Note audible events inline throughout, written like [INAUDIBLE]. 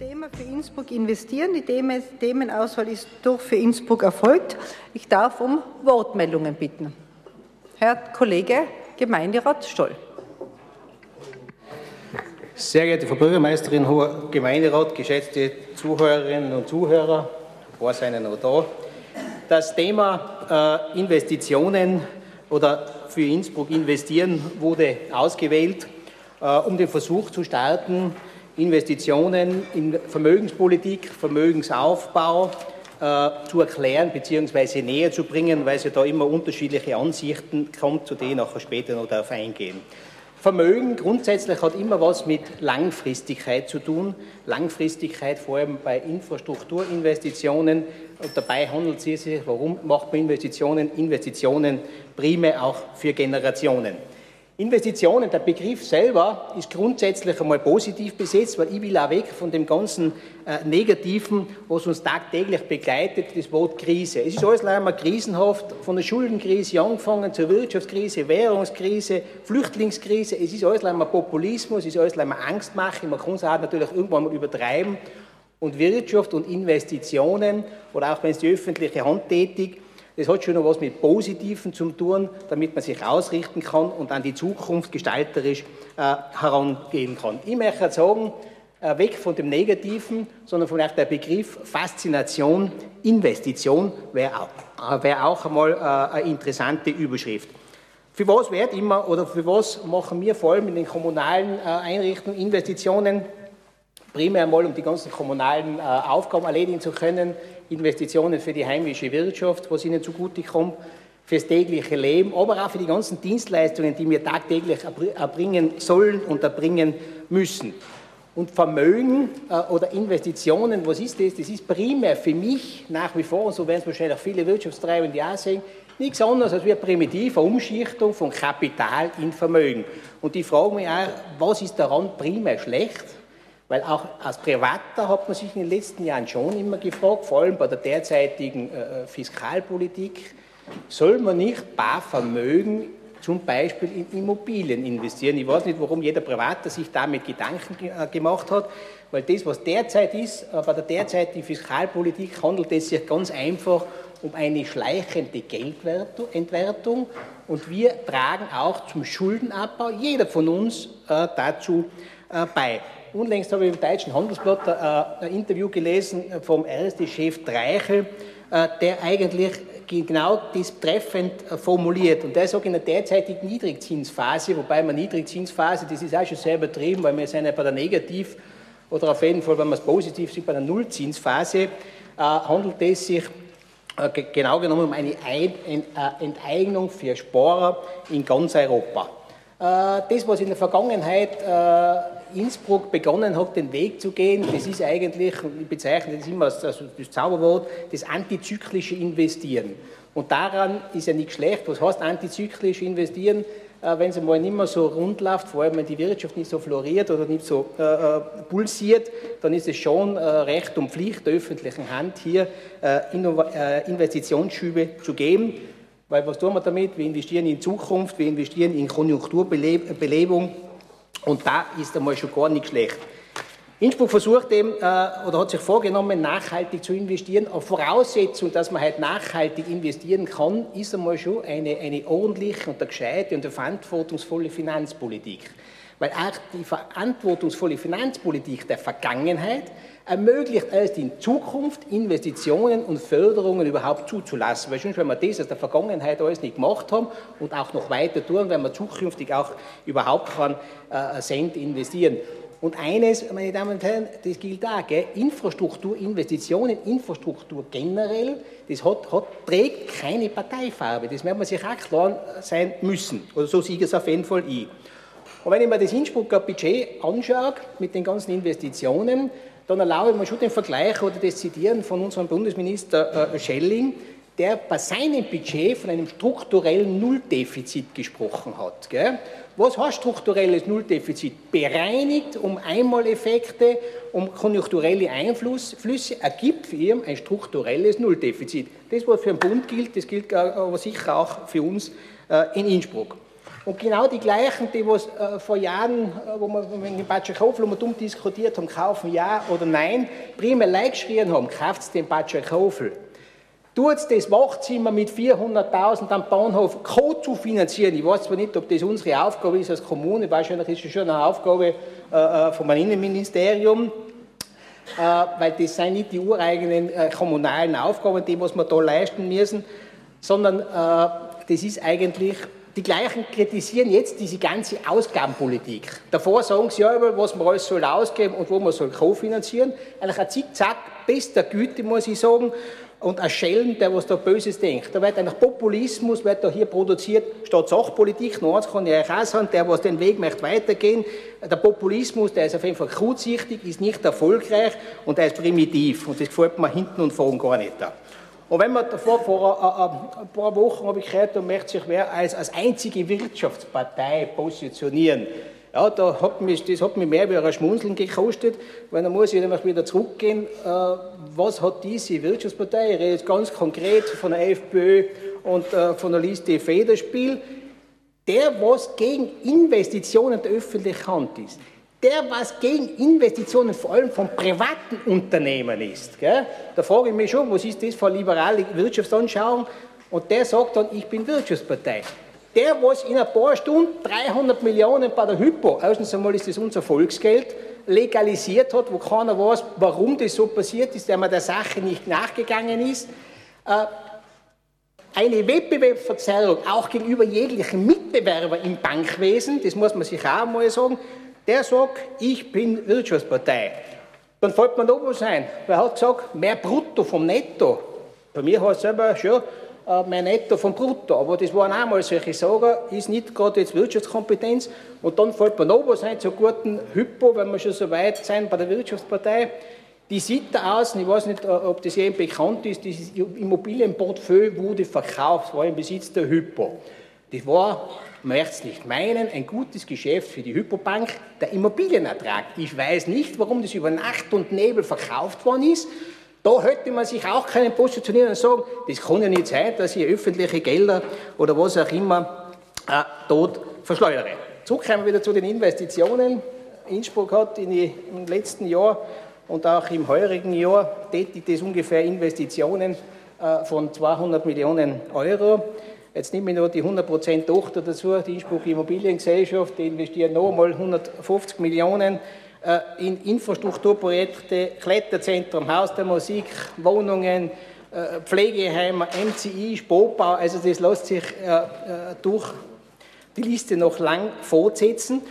Thema für Innsbruck investieren. Die Themenauswahl ist durch für Innsbruck erfolgt. Ich darf um Wortmeldungen bitten. Herr Kollege Gemeinderat Stoll. Sehr geehrte Frau Bürgermeisterin, hoher Gemeinderat, geschätzte Zuhörerinnen und Zuhörer, war seinen noch da. Das Thema äh, Investitionen oder für Innsbruck investieren wurde ausgewählt, äh, um den Versuch zu starten, Investitionen in Vermögenspolitik, Vermögensaufbau äh, zu erklären bzw. näher zu bringen, weil es ja da immer unterschiedliche Ansichten kommt, zu denen auch später noch darauf eingehen. Vermögen grundsätzlich hat immer was mit Langfristigkeit zu tun. Langfristigkeit vor allem bei Infrastrukturinvestitionen. Und dabei handelt es sich, warum macht man Investitionen? Investitionen primär auch für Generationen. Investitionen, der Begriff selber ist grundsätzlich einmal positiv besetzt, weil ich will auch weg von dem ganzen äh, Negativen, was uns tagtäglich begleitet, das Wort Krise. Es ist alles leider krisenhaft, von der Schuldenkrise angefangen zur Wirtschaftskrise, Währungskrise, Flüchtlingskrise. Es ist alles leider Populismus, es ist alles leider Angstmache. Man kann es auch natürlich irgendwann mal übertreiben. Und Wirtschaft und Investitionen, oder auch wenn es die öffentliche Hand tätigt, das hat schon noch was mit Positiven zu tun, damit man sich ausrichten kann und an die Zukunft gestalterisch äh, herangehen kann. Ich möchte sagen, äh, weg von dem Negativen, sondern vielleicht der Begriff Faszination, Investition wäre auch, äh, wär auch einmal äh, eine interessante Überschrift. Für was wird immer oder für was machen wir vor allem in den kommunalen äh, Einrichtungen Investitionen? Primär mal, um die ganzen kommunalen äh, Aufgaben erledigen zu können, Investitionen für die heimische Wirtschaft, was ihnen zugutekommt, fürs tägliche Leben, aber auch für die ganzen Dienstleistungen, die wir tagtäglich erbringen sollen und erbringen müssen. Und Vermögen äh, oder Investitionen, was ist das? Das ist primär für mich nach wie vor, und so werden es wahrscheinlich auch viele Wirtschaftstreibende auch sehen, nichts anderes als eine primitive Umschichtung von Kapital in Vermögen. Und ich frage mich auch, was ist daran primär schlecht? Weil auch als Privater hat man sich in den letzten Jahren schon immer gefragt, vor allem bei der derzeitigen äh, Fiskalpolitik, soll man nicht Barvermögen zum Beispiel in Immobilien investieren? Ich weiß nicht, warum jeder Privater sich damit Gedanken äh, gemacht hat, weil das, was derzeit ist, äh, bei der derzeitigen Fiskalpolitik handelt es sich ganz einfach um eine schleichende Geldentwertung und wir tragen auch zum Schuldenabbau, jeder von uns, äh, dazu äh, bei. Unlängst habe ich im Deutschen Handelsblatt äh, ein Interview gelesen vom RSD-Chef Dreichel, äh, der eigentlich genau das treffend äh, formuliert. Und der sagt in der derzeitigen Niedrigzinsphase, wobei man Niedrigzinsphase, das ist auch schon sehr übertrieben, weil wir sind ja bei der Negativ- oder auf jeden Fall, wenn man es positiv sieht, bei der Nullzinsphase, handelt es sich genau genommen um eine Enteignung für Sparer in ganz Europa. Das, was in der Vergangenheit Innsbruck begonnen hat, den Weg zu gehen, das ist eigentlich, ich bezeichne das immer als, als das Zauberwort, das antizyklische Investieren. Und daran ist ja nicht schlecht. Was heißt antizyklisch investieren? Äh, wenn es mal nicht mehr so rund läuft, vor allem wenn die Wirtschaft nicht so floriert oder nicht so äh, äh pulsiert, dann ist es schon äh, Recht und Pflicht der öffentlichen Hand, hier äh Investitionsschübe zu geben. Weil was tun wir damit? Wir investieren in Zukunft, wir investieren in Konjunkturbelebung und da ist einmal schon gar nicht schlecht. Innsbruck versucht eben, äh, oder hat sich vorgenommen, nachhaltig zu investieren. Auf Voraussetzung, dass man halt nachhaltig investieren kann, ist einmal schon eine, eine ordentliche und eine gescheite und eine verantwortungsvolle Finanzpolitik. Weil auch die verantwortungsvolle Finanzpolitik der Vergangenheit ermöglicht erst in Zukunft Investitionen und Förderungen überhaupt zuzulassen. Weil sonst, wenn wir das aus der Vergangenheit alles nicht gemacht haben und auch noch weiter tun, wenn wir zukünftig auch überhaupt keinen äh, Cent investieren. Und eines, meine Damen und Herren, das gilt auch, gell? Infrastruktur, Investitionen, Infrastruktur generell, das hat, hat, trägt keine Parteifarbe. Das wird man sich auch klar sein müssen. Oder so ich es auf jeden Fall ich. Und wenn ich mir das Innsbrucker Budget anschaue, mit den ganzen Investitionen, dann erlaube ich mir schon den Vergleich oder das Zitieren von unserem Bundesminister äh, Schelling, der bei seinem Budget von einem strukturellen Nulldefizit gesprochen hat. Gell? Was heißt strukturelles Nulldefizit? Bereinigt um Einmaleffekte, um konjunkturelle Einflüsse, ergibt für ihn ein strukturelles Nulldefizit. Das, was für den Bund gilt, das gilt aber sicher auch für uns äh, in Innsbruck. Und genau die gleichen, die äh, vor Jahren, äh, wo wir in Batschekofel um dumm diskutiert haben, kaufen ja oder nein, prima Like geschrien haben, kauft den Batschekofel. Tut das Wachzimmer mit 400.000 am Bahnhof Co. zu finanzieren. Ich weiß zwar nicht, ob das unsere Aufgabe ist als Kommune, wahrscheinlich ist es schon eine Aufgabe äh, äh vom Innenministerium, äh, weil das sind nicht die ureigenen äh, kommunalen Aufgaben, die was wir da leisten müssen, sondern äh, das ist eigentlich die gleichen kritisieren jetzt diese ganze Ausgabenpolitik. Davor sagen sie ja immer, was man alles soll ausgeben und wo man soll kofinanzieren. Eigentlich ein Zickzack, bester Güte, muss ich sagen, und ein Schelm, der was da Böses denkt. Da wird eigentlich Populismus, wird da hier produziert, statt Sachpolitik. Nur eins kann ich euch auch sagen, der, was den Weg möchte weitergehen, der Populismus, der ist auf jeden Fall kurzsichtig, ist nicht erfolgreich und der ist primitiv. Und das gefällt mir hinten und vorn gar nicht. Da. Und wenn man davor, vor ein paar Wochen habe ich gehört, da möchte sich wer als, als einzige Wirtschaftspartei positionieren. Ja, da hat mich, das hat mich mehr wie ein Schmunzeln gekostet, weil dann muss ich nämlich wieder zurückgehen, äh, was hat diese Wirtschaftspartei, ich rede jetzt ganz konkret von der FPÖ und äh, von der Liste Federspiel, der, was gegen Investitionen der öffentlichen Hand ist, der, was gegen Investitionen vor allem von privaten Unternehmen ist. Gell? Da frage ich mich schon, was ist das für eine liberale Wirtschaftsanschauung? Und der sagt dann, ich bin Wirtschaftspartei. Der, was in ein paar Stunden 300 Millionen bei der Hypo, erstens einmal ist das unser Volksgeld, legalisiert hat, wo keiner weiß, warum das so passiert ist, der man der Sache nicht nachgegangen ist, äh, eine Wettbewerbsverzerrung auch gegenüber jeglichen Mitbewerbern im Bankwesen, das muss man sich auch mal sagen, der sagt, ich bin Wirtschaftspartei. Dann fällt man noch was ein. Wer hat gesagt, mehr Brutto vom Netto? Bei mir heißt es selber schon, äh, mehr Netto vom Brutto. Aber das waren auch mal solche Sagen, ist nicht gerade jetzt Wirtschaftskompetenz. Und dann fällt mir noch was ein zur guten Hypo, wenn wir schon so weit sind bei der Wirtschaftspartei. Die sieht da aus, ich weiß nicht, äh, ob das jedem bekannt ist, dieses Immobilienportfolio wurde verkauft, war im Besitz der Hypo. Das war möchte es nicht meinen, ein gutes Geschäft für die Hypobank, der Immobilienertrag. Ich weiß nicht, warum das über Nacht und Nebel verkauft worden ist. Da hätte man sich auch können positionieren und sagen, das kann ja nicht sein, dass ich öffentliche Gelder oder was auch immer äh, dort verschleudere. Zurück kommen wir wieder zu den Investitionen. Innsbruck hat in die, im letzten Jahr und auch im heurigen Jahr tätigt es ungefähr Investitionen äh, von 200 Millionen Euro. Jetzt nehme ich noch die 100% Tochter dazu, die Innsbruck Immobiliengesellschaft, die investiert noch einmal 150 Millionen äh, in Infrastrukturprojekte, Kletterzentrum, Haus der Musik, Wohnungen, äh, Pflegeheime, MCI, Sportbau, also das lässt sich äh, durch die Liste noch lang fortsetzen.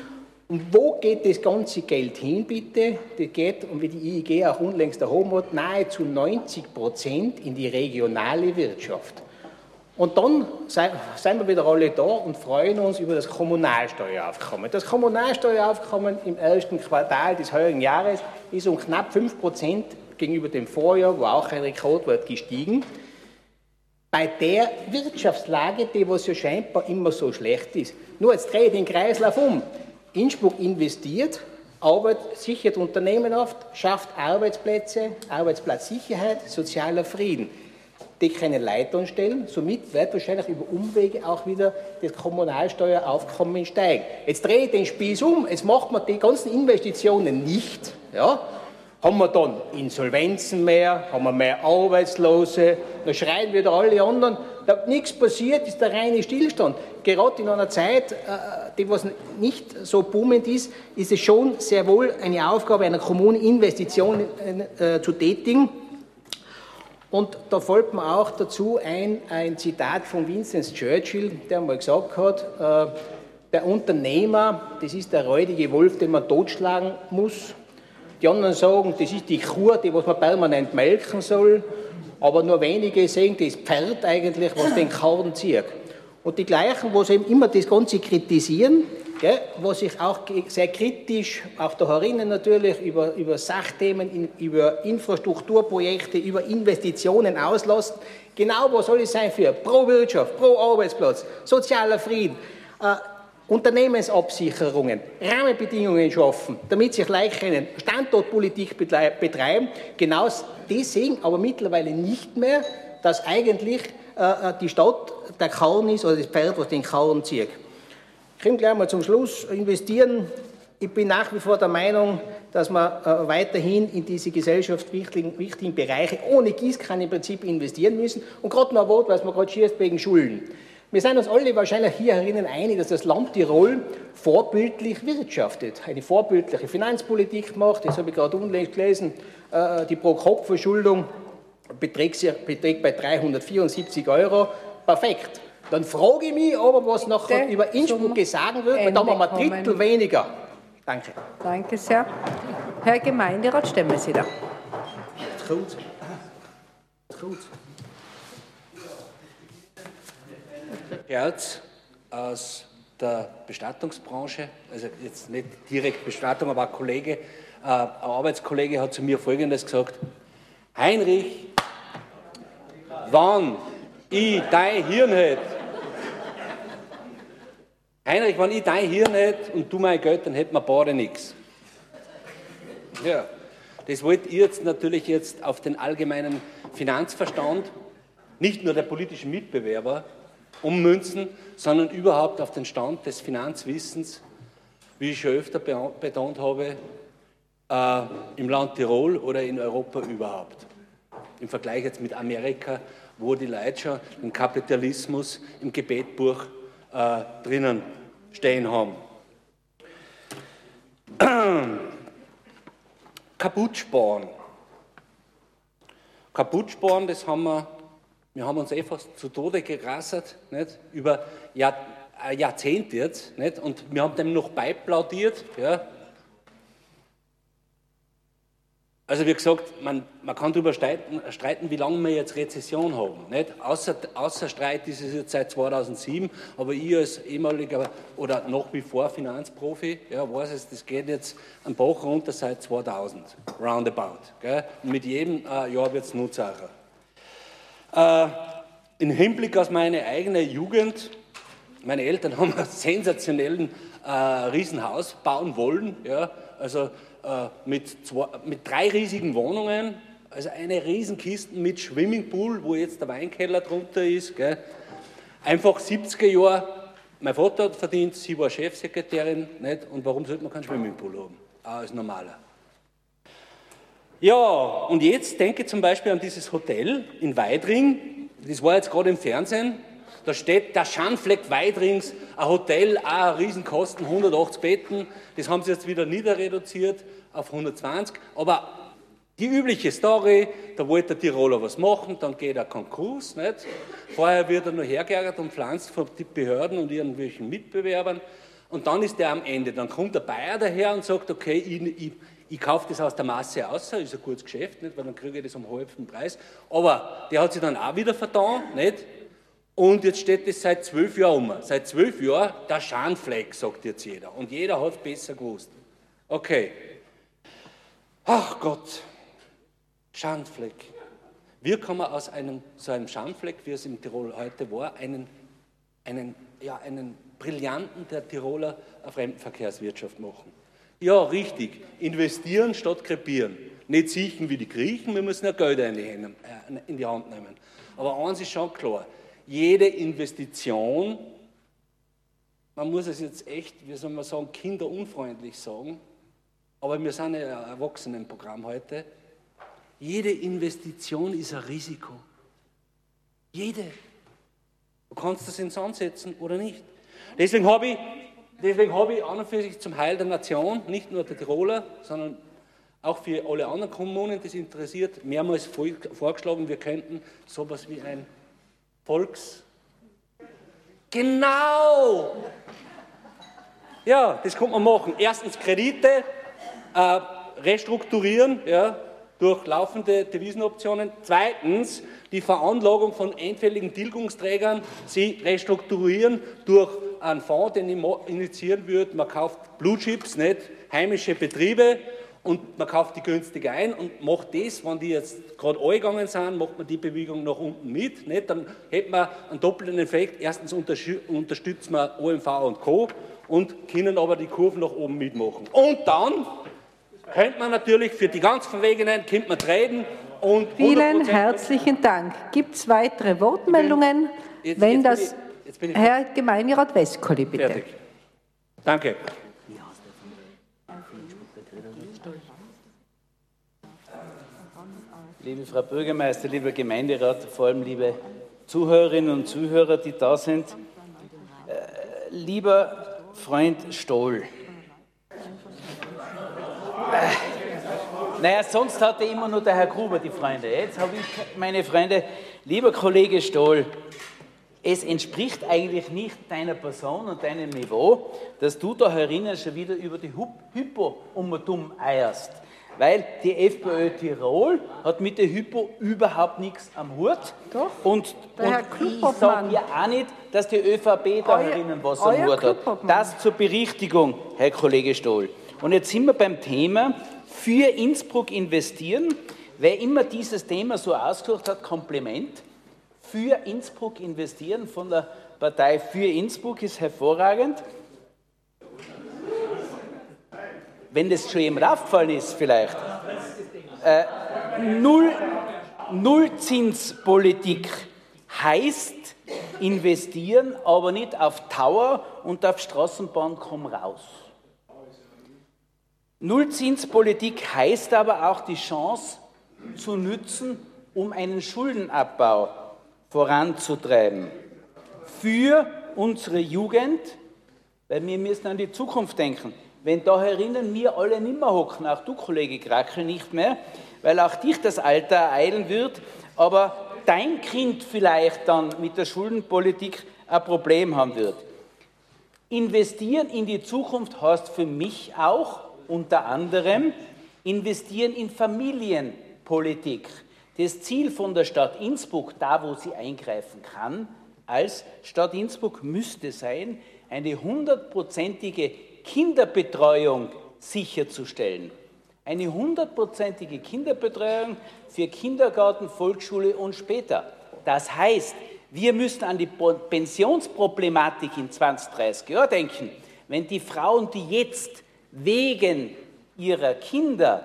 Und wo geht das ganze Geld hin, bitte? Das geht, und wie die IEG auch unlängst erhoben hat, nahezu 90 Prozent in die regionale Wirtschaft. Und dann sind wir wieder alle da und freuen uns über das Kommunalsteueraufkommen. Das Kommunalsteueraufkommen im ersten Quartal des heurigen Jahres ist um knapp 5% gegenüber dem Vorjahr, wo auch ein Rekordwert gestiegen. Bei der Wirtschaftslage, die was ja scheinbar immer so schlecht ist. Nur jetzt drehe ich den Kreislauf um. Innsbruck investiert, Arbeit, sichert Unternehmen oft, schafft Arbeitsplätze, Arbeitsplatzsicherheit, sozialer Frieden die keine Leitern stellen. Somit wird wahrscheinlich über Umwege auch wieder das Kommunalsteueraufkommen steigen. Jetzt drehe ich den Spieß um, jetzt macht man die ganzen Investitionen nicht. Ja? Haben wir dann Insolvenzen mehr, haben wir mehr Arbeitslose, dann schreien wieder alle anderen, da nichts passiert, ist der reine Stillstand. Gerade in einer Zeit, äh, die was nicht so boomend ist, ist es schon sehr wohl eine Aufgabe einer Kommune, Investitionen äh, zu tätigen. Und da fällt mir auch dazu ein, ein Zitat von Winston Churchill, der mal gesagt hat, äh, der Unternehmer, das ist der räudige Wolf, den man totschlagen muss. Die anderen sagen, das ist die Kur, die was man permanent melken soll. Aber nur wenige sehen das Pferd eigentlich, was den Karren zieht. Und die gleichen, was eben immer das Ganze kritisieren, Gell, wo sich auch sehr kritisch, auch da herinnen natürlich, über, über Sachthemen, über Infrastrukturprojekte, über Investitionen auslassen. Genau, was soll es sein für pro Wirtschaft, pro Arbeitsplatz, sozialer Frieden, äh, Unternehmensabsicherungen, Rahmenbedingungen schaffen, damit sich leicht Standortpolitik betreiben. Genau die sehen aber mittlerweile nicht mehr, dass eigentlich äh, äh, die Stadt der Karren ist oder das Pferd, was den Karren zieht. Ich komme gleich mal zum Schluss. Investieren. Ich bin nach wie vor der Meinung, dass wir äh, weiterhin in diese gesellschaftswichtigen wichtigen Bereiche ohne Gießkanne im Prinzip investieren müssen. Und gerade noch ein Wort, was man gerade schießt wegen Schulen. Wir sind uns alle wahrscheinlich hier herinnen einig, dass das Land Tirol vorbildlich wirtschaftet, eine vorbildliche Finanzpolitik macht. Das habe ich gerade unlängst gelesen. Äh, die Pro-Kopf-Verschuldung beträgt, beträgt bei 374 Euro. Perfekt. Dann frage ich mich aber, was nachher über Innsbruck gesagt wird, weil da haben wir ein Drittel weniger. Danke. Danke sehr. Herr Gemeinderat, stemmen Sie da. Gut. Gut. Erz aus der Bestattungsbranche, also jetzt nicht direkt Bestattung, aber ein Kollege, äh, ein Arbeitskollege hat zu mir Folgendes gesagt, Heinrich, wann ich dein Hirn hätte, Heinrich, wenn ich dein Hirn hätte und du mein Geld, dann hätten wir beide nichts. Ja, das wollt ihr jetzt natürlich jetzt auf den allgemeinen Finanzverstand, nicht nur der politischen Mitbewerber, ummünzen, sondern überhaupt auf den Stand des Finanzwissens, wie ich schon öfter betont habe, äh, im Land Tirol oder in Europa überhaupt. Im Vergleich jetzt mit Amerika, wo die Leute schon den Kapitalismus im Gebetbuch äh, drinnen stehen haben. [CLEARS THROAT] Kaputt sparen. Kaputt sparen, das haben wir wir haben uns einfach zu Tode gerassert, nicht? über Jahr, ein Jahrzehnt jetzt, nicht? und wir haben dem noch beiplaudiert. Ja? Also wie gesagt, man, man kann darüber streiten, streiten, wie lange wir jetzt Rezession haben. Nicht? Außer, außer Streit ist es jetzt seit 2007, aber ich als ehemaliger oder noch wie vor Finanzprofi, ja, weiß es, das geht jetzt am Bach runter seit 2000, roundabout. Gell? Und mit jedem äh, Jahr wird es nur zacher. Äh, Im Hinblick auf meine eigene Jugend, meine Eltern [LAUGHS] haben einen sensationellen äh, Riesenhaus bauen wollen, ja, also mit, zwei, mit drei riesigen Wohnungen, also eine Riesenkiste mit Swimmingpool, wo jetzt der Weinkeller drunter ist. Gell. Einfach 70er Jahre, mein Vater hat verdient, sie war Chefsekretärin, nicht? und warum sollte man keinen Swimmingpool haben, auch als normaler? Ja, und jetzt denke zum Beispiel an dieses Hotel in Weidring. Das war jetzt gerade im Fernsehen. Da steht der Schandfleck Weidrings, ein Hotel, auch ein Riesenkosten, 180 Betten. Das haben sie jetzt wieder niederreduziert auf 120. Aber die übliche Story, da wollte der Tiroler was machen, dann geht er Konkurs. Nicht? Vorher wird er nur hergeärgert und pflanzt von den Behörden und irgendwelchen Mitbewerbern. Und dann ist er am Ende. Dann kommt der Bayer daher und sagt, okay, ich, ich, ich kaufe das aus der Masse aus, ist ein gutes Geschäft, nicht? weil dann kriege ich das um halben Preis. Aber der hat sich dann auch wieder vertan, nicht? Und jetzt steht das seit zwölf Jahren um. Seit zwölf Jahren der Schandfleck, sagt jetzt jeder. Und jeder hat es besser gewusst. Okay. Ach Gott, Schandfleck. Wie kann man aus einem, so einem Schandfleck, wie es im Tirol heute war, einen, einen, ja, einen brillanten der Tiroler Fremdenverkehrswirtschaft machen? Ja, richtig. Investieren statt krepieren. Nicht sichern wie die Griechen, wir müssen ja Geld in die, äh, in die Hand nehmen. Aber eins ist schon klar, jede Investition, man muss es jetzt echt, wie soll man sagen, kinderunfreundlich sagen, aber wir sind ja ein Erwachsenenprogramm heute, jede Investition ist ein Risiko. Jede. Du kannst das ins Sand oder nicht. Deswegen habe ich Deswegen habe ich an und für sich zum Heil der Nation, nicht nur der Tiroler, sondern auch für alle anderen Kommunen, das interessiert, mehrmals vorgeschlagen, wir könnten sowas wie ein Volks... Genau! Ja, das kann man machen. Erstens Kredite äh, restrukturieren ja, durch laufende Devisenoptionen. Zweitens die Veranlagung von endfälligen Tilgungsträgern, sie restrukturieren durch einen Fonds, den ich initiieren würde. Man kauft Blue Chips, nicht heimische Betriebe und man kauft die günstig ein und macht das, wenn die jetzt gerade angegangen sind, macht man die Bewegung nach unten mit. Nicht? Dann hätte man einen doppelten Effekt. Erstens unterstützt man OMV und Co. und können aber die Kurven nach oben mitmachen. Und dann könnte man natürlich für die ganz Verwegenen, könnte man treten und Vielen herzlichen Dank. Gibt es weitere Wortmeldungen? Jetzt, Wenn jetzt das, Herr Gemeinderat Westkoli, bitte. Fertig. Danke. Liebe Frau Bürgermeister, lieber Gemeinderat, vor allem liebe Zuhörerinnen und Zuhörer, die da sind. Äh, lieber Freund Stoll, naja, sonst hatte immer nur der Herr Gruber die Freunde. Jetzt habe ich meine Freunde. Lieber Kollege Stoll, es entspricht eigentlich nicht deiner Person und deinem Niveau, dass du da herinnen schon wieder über die Hypo um dumm eierst. Weil die FPÖ Tirol hat mit der Hypo überhaupt nichts am Hut. Doch, und, und ich sage ja auch nicht, dass die ÖVP da herinnen was am Hut hat. Das zur Berichtigung, Herr Kollege Stoll. Und jetzt sind wir beim Thema für Innsbruck investieren. Wer immer dieses Thema so ausgesucht hat, Kompliment. Für Innsbruck investieren von der Partei für Innsbruck ist hervorragend. Wenn das schon jemand aufgefallen ist, vielleicht. Äh, Null, Nullzinspolitik heißt investieren, aber nicht auf Tower und auf Straßenbahn komm raus. Nullzinspolitik heißt aber auch die Chance zu nützen, um einen Schuldenabbau voranzutreiben. Für unsere Jugend, weil wir müssen an die Zukunft denken. Wenn da herinnen wir alle nimmer hocken, auch du, Kollege Krakel, nicht mehr, weil auch dich das Alter ereilen wird, aber dein Kind vielleicht dann mit der Schuldenpolitik ein Problem haben wird. Investieren in die Zukunft heißt für mich auch, unter anderem investieren in Familienpolitik. Das Ziel von der Stadt Innsbruck, da wo sie eingreifen kann, als Stadt Innsbruck müsste sein, eine hundertprozentige Kinderbetreuung sicherzustellen. Eine hundertprozentige Kinderbetreuung für Kindergarten, Volksschule und später. Das heißt, wir müssen an die Pensionsproblematik in 20, 30 Jahren denken. Wenn die Frauen, die jetzt wegen ihrer Kinder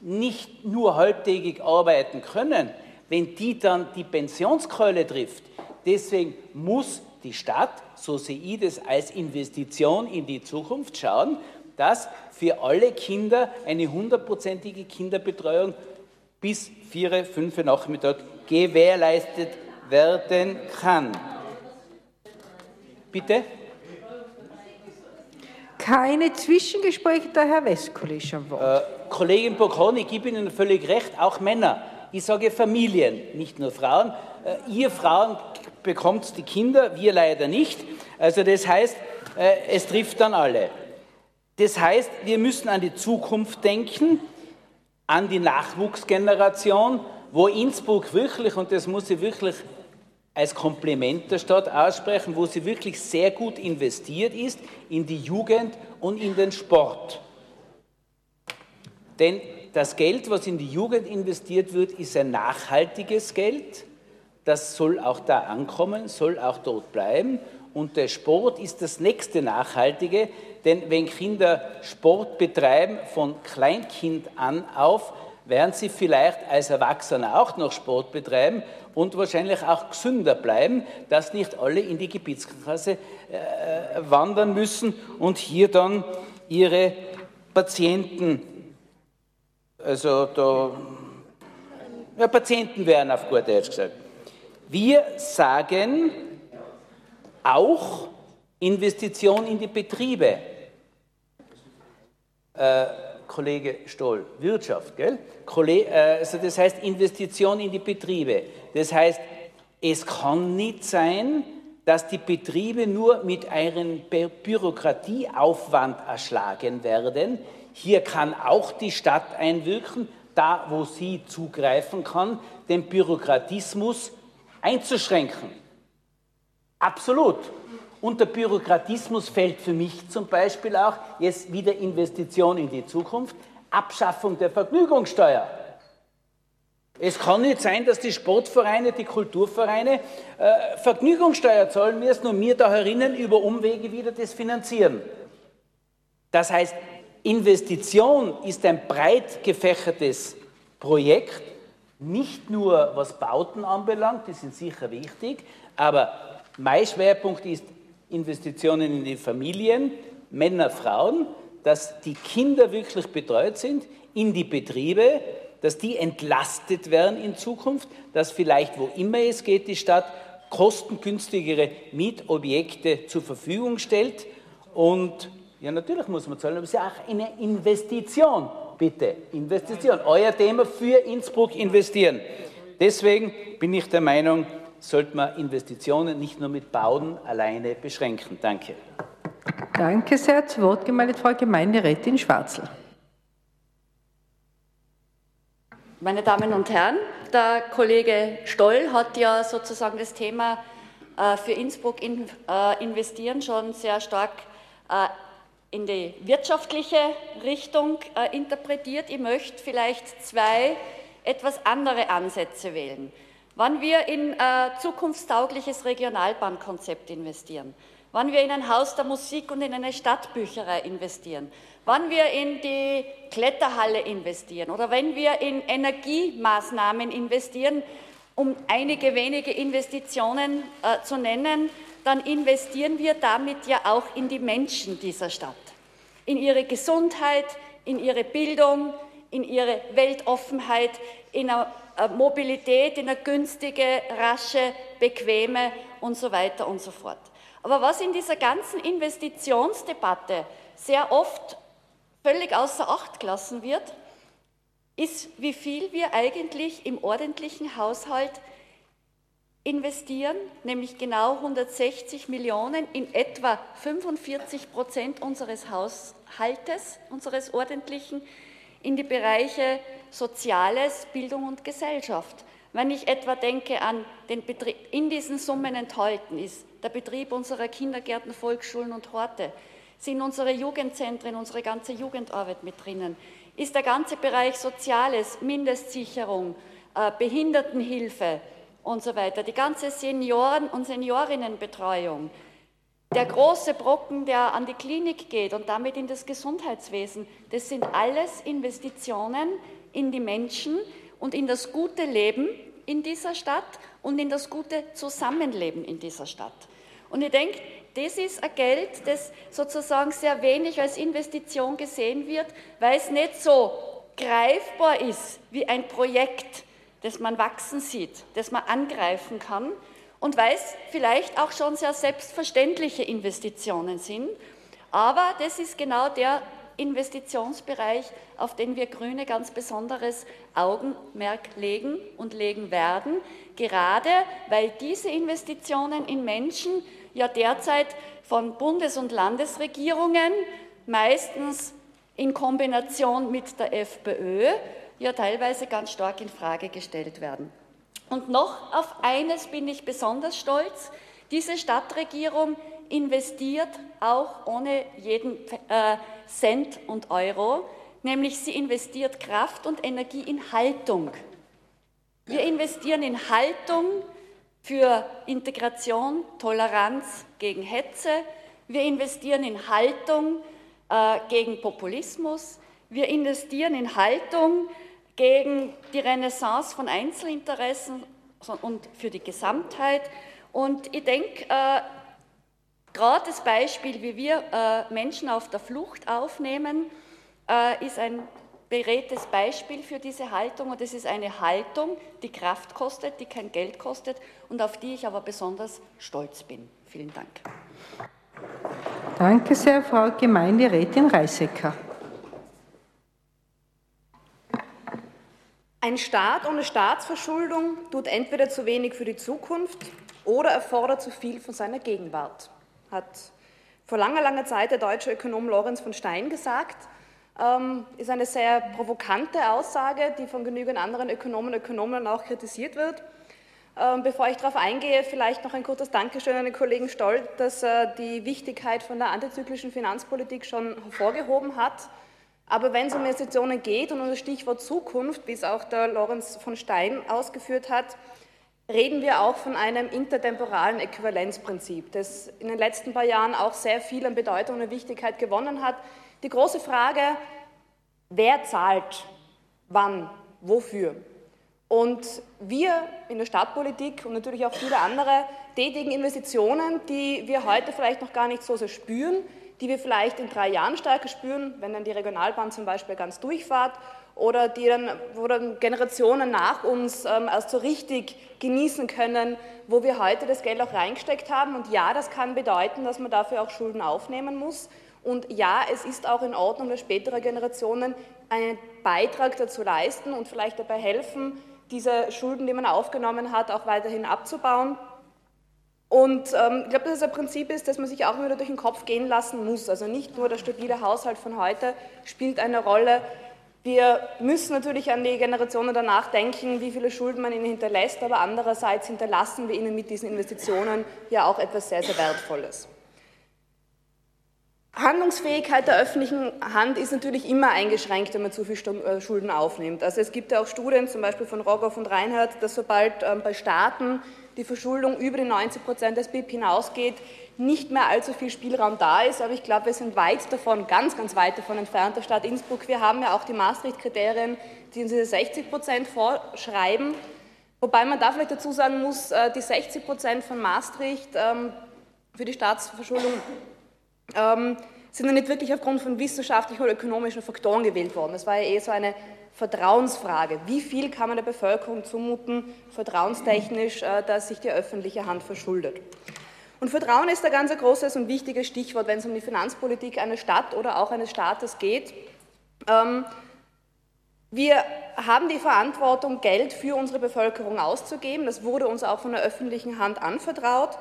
nicht nur halbtägig arbeiten können, wenn die dann die Pensionskeule trifft. Deswegen muss die Stadt, so sehe ich das, als Investition in die Zukunft schauen, dass für alle Kinder eine hundertprozentige Kinderbetreuung bis 4, 5 Uhr Nachmittag gewährleistet werden kann. Bitte? Keine Zwischengespräche, der Herr Westkuli ist am Wort. Äh, Kollegin Bockron, ich gebe Ihnen völlig recht, auch Männer. Ich sage Familien, nicht nur Frauen. Äh, ihr Frauen bekommt die Kinder, wir leider nicht. Also das heißt, äh, es trifft dann alle. Das heißt, wir müssen an die Zukunft denken, an die Nachwuchsgeneration, wo Innsbruck wirklich, und das muss ich wirklich als Kompliment der Stadt aussprechen, wo sie wirklich sehr gut investiert ist in die Jugend und in den Sport. Denn das Geld, was in die Jugend investiert wird, ist ein nachhaltiges Geld. Das soll auch da ankommen, soll auch dort bleiben. Und der Sport ist das nächste Nachhaltige, denn wenn Kinder Sport betreiben, von Kleinkind an auf, werden sie vielleicht als Erwachsene auch noch Sport betreiben und wahrscheinlich auch gesünder bleiben, dass nicht alle in die Gebietskasse äh, wandern müssen und hier dann ihre Patienten, also da, ja, Patienten werden auf gut Deutsch gesagt. Wir sagen auch Investition in die Betriebe. Äh, Kollege Stoll, Wirtschaft, gell? Äh, also das heißt Investition in die Betriebe. Das heißt, es kann nicht sein, dass die Betriebe nur mit einem Bürokratieaufwand erschlagen werden. Hier kann auch die Stadt einwirken, da wo sie zugreifen kann, den Bürokratismus einzuschränken. Absolut. Unter Bürokratismus fällt für mich zum Beispiel auch jetzt wieder Investition in die Zukunft, Abschaffung der Vergnügungssteuer. Es kann nicht sein, dass die Sportvereine, die Kulturvereine äh, Vergnügungssteuer zahlen müssen und wir da herinnen über Umwege wieder das finanzieren. Das heißt, Investition ist ein breit gefächertes Projekt, nicht nur was Bauten anbelangt, die sind sicher wichtig, aber mein Schwerpunkt ist Investitionen in die Familien, Männer, Frauen, dass die Kinder wirklich betreut sind, in die Betriebe, dass die entlastet werden in Zukunft, dass vielleicht, wo immer es geht, die Stadt kostengünstigere Mietobjekte zur Verfügung stellt. Und ja, natürlich muss man zahlen, aber es ist ja auch eine Investition. Bitte, Investition. Euer Thema für Innsbruck investieren. Deswegen bin ich der Meinung, sollte man Investitionen nicht nur mit Bauen alleine beschränken. Danke. Danke sehr. Zu Wort gemeldet Frau Gemeinderätin Schwarzel. Meine Damen und Herren, der Kollege Stoll hat ja sozusagen das Thema äh, für Innsbruck in, äh, investieren schon sehr stark äh, in die wirtschaftliche Richtung äh, interpretiert. Ich möchte vielleicht zwei etwas andere Ansätze wählen. Wann wir in äh, zukunftstaugliches Regionalbahnkonzept investieren, wann wir in ein Haus der Musik und in eine Stadtbücherei investieren, wann wir in die Kletterhalle investieren oder wenn wir in Energiemaßnahmen investieren, um einige wenige Investitionen äh, zu nennen, dann investieren wir damit ja auch in die Menschen dieser Stadt, in ihre Gesundheit, in ihre Bildung, in ihre Weltoffenheit, in eine Mobilität, in eine günstige, rasche, bequeme und so weiter und so fort. Aber was in dieser ganzen Investitionsdebatte sehr oft völlig außer Acht gelassen wird, ist, wie viel wir eigentlich im ordentlichen Haushalt investieren, nämlich genau 160 Millionen in etwa 45 Prozent unseres Haushaltes, unseres ordentlichen, in die Bereiche Soziales, Bildung und Gesellschaft. Wenn ich etwa denke an den Betrieb, in diesen Summen enthalten ist der Betrieb unserer Kindergärten, Volksschulen und Horte, sind unsere Jugendzentren, unsere ganze Jugendarbeit mit drinnen, ist der ganze Bereich Soziales, Mindestsicherung, äh, Behindertenhilfe und so weiter, die ganze Senioren- und Seniorinnenbetreuung, der große Brocken, der an die Klinik geht und damit in das Gesundheitswesen, das sind alles Investitionen in die Menschen und in das gute Leben in dieser Stadt und in das gute Zusammenleben in dieser Stadt. Und ich denke, das ist ein Geld, das sozusagen sehr wenig als Investition gesehen wird, weil es nicht so greifbar ist wie ein Projekt, das man wachsen sieht, das man angreifen kann und weil es vielleicht auch schon sehr selbstverständliche Investitionen sind. Aber das ist genau der Investitionsbereich, auf den wir Grüne ganz besonderes Augenmerk legen und legen werden, gerade weil diese Investitionen in Menschen ja derzeit von Bundes- und Landesregierungen, meistens in Kombination mit der FPÖ, ja teilweise ganz stark in Frage gestellt werden. Und noch auf eines bin ich besonders stolz. Diese Stadtregierung investiert auch ohne jeden äh, Cent und Euro, nämlich sie investiert Kraft und Energie in Haltung. Wir investieren in Haltung für Integration, Toleranz gegen Hetze. Wir investieren in Haltung äh, gegen Populismus. Wir investieren in Haltung gegen die Renaissance von Einzelinteressen und für die Gesamtheit. Und ich denke, äh, gerade das Beispiel, wie wir äh, Menschen auf der Flucht aufnehmen, äh, ist ein beredtes Beispiel für diese Haltung und es ist eine Haltung, die Kraft kostet, die kein Geld kostet und auf die ich aber besonders stolz bin. Vielen Dank. Danke sehr, Frau Gemeinderätin Reisecker. Ein Staat ohne Staatsverschuldung tut entweder zu wenig für die Zukunft oder erfordert zu viel von seiner Gegenwart, hat vor langer, langer Zeit der deutsche Ökonom Lorenz von Stein gesagt. Ähm, ist eine sehr provokante Aussage, die von genügend anderen Ökonomen und Ökonomen auch kritisiert wird. Ähm, bevor ich darauf eingehe, vielleicht noch ein kurzes Dankeschön an den Kollegen Stoll, dass er die Wichtigkeit von der antizyklischen Finanzpolitik schon hervorgehoben hat. Aber wenn es um Investitionen geht und um das Stichwort Zukunft, wie es auch der Lorenz von Stein ausgeführt hat, reden wir auch von einem intertemporalen Äquivalenzprinzip, das in den letzten paar Jahren auch sehr viel an Bedeutung und Wichtigkeit gewonnen hat. Die große Frage, wer zahlt wann, wofür? Und wir in der Stadtpolitik und natürlich auch viele andere tätigen Investitionen, die wir heute vielleicht noch gar nicht so sehr spüren, die wir vielleicht in drei Jahren stärker spüren, wenn dann die Regionalbahn zum Beispiel ganz durchfahrt oder die dann, wo dann Generationen nach uns ähm, erst so richtig genießen können, wo wir heute das Geld auch reingesteckt haben. Und ja, das kann bedeuten, dass man dafür auch Schulden aufnehmen muss. Und ja, es ist auch in Ordnung, dass spätere Generationen einen Beitrag dazu leisten und vielleicht dabei helfen, diese Schulden, die man aufgenommen hat, auch weiterhin abzubauen. Und ähm, ich glaube, dass es ein Prinzip ist, das man sich auch wieder durch den Kopf gehen lassen muss. Also nicht nur der stabile Haushalt von heute spielt eine Rolle. Wir müssen natürlich an die Generationen danach denken, wie viele Schulden man ihnen hinterlässt, aber andererseits hinterlassen wir ihnen mit diesen Investitionen ja auch etwas sehr, sehr Wertvolles. Handlungsfähigkeit der öffentlichen Hand ist natürlich immer eingeschränkt, wenn man zu viel äh, Schulden aufnimmt. Also es gibt ja auch Studien, zum Beispiel von Rogoff und Reinhardt, dass sobald ähm, bei Staaten die Verschuldung über die 90 Prozent des BIP hinausgeht, nicht mehr allzu viel Spielraum da ist. Aber ich glaube, wir sind weit davon, ganz, ganz weit davon entfernt, der Stadt Innsbruck. Wir haben ja auch die Maastricht-Kriterien, die uns diese 60 Prozent vorschreiben. Wobei man da vielleicht dazu sagen muss, äh, die 60 Prozent von Maastricht ähm, für die Staatsverschuldung ähm, sind ja nicht wirklich aufgrund von wissenschaftlichen oder ökonomischen Faktoren gewählt worden. Das war ja eh so eine Vertrauensfrage. Wie viel kann man der Bevölkerung zumuten, vertrauenstechnisch, äh, dass sich die öffentliche Hand verschuldet? Und Vertrauen ist ein ganz großes und wichtiges Stichwort, wenn es um die Finanzpolitik einer Stadt oder auch eines Staates geht. Ähm, wir haben die Verantwortung, Geld für unsere Bevölkerung auszugeben. Das wurde uns auch von der öffentlichen Hand anvertraut.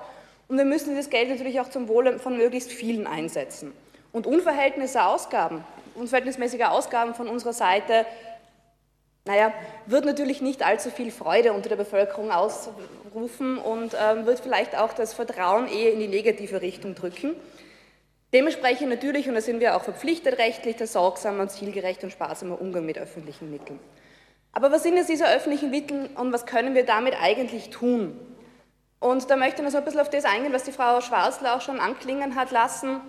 Und wir müssen dieses Geld natürlich auch zum Wohle von möglichst vielen einsetzen. Und unverhältnismäßige Ausgaben, unverhältnismäßige Ausgaben von unserer Seite, naja, wird natürlich nicht allzu viel Freude unter der Bevölkerung ausrufen und ähm, wird vielleicht auch das Vertrauen eher in die negative Richtung drücken. Dementsprechend natürlich, und da sind wir auch verpflichtet rechtlich, der sorgsame und zielgerechte und sparsame Umgang mit öffentlichen Mitteln. Aber was sind jetzt diese öffentlichen Mittel und was können wir damit eigentlich tun? Und da möchte ich noch so ein bisschen auf das eingehen, was die Frau Schwarzler auch schon anklingen hat lassen.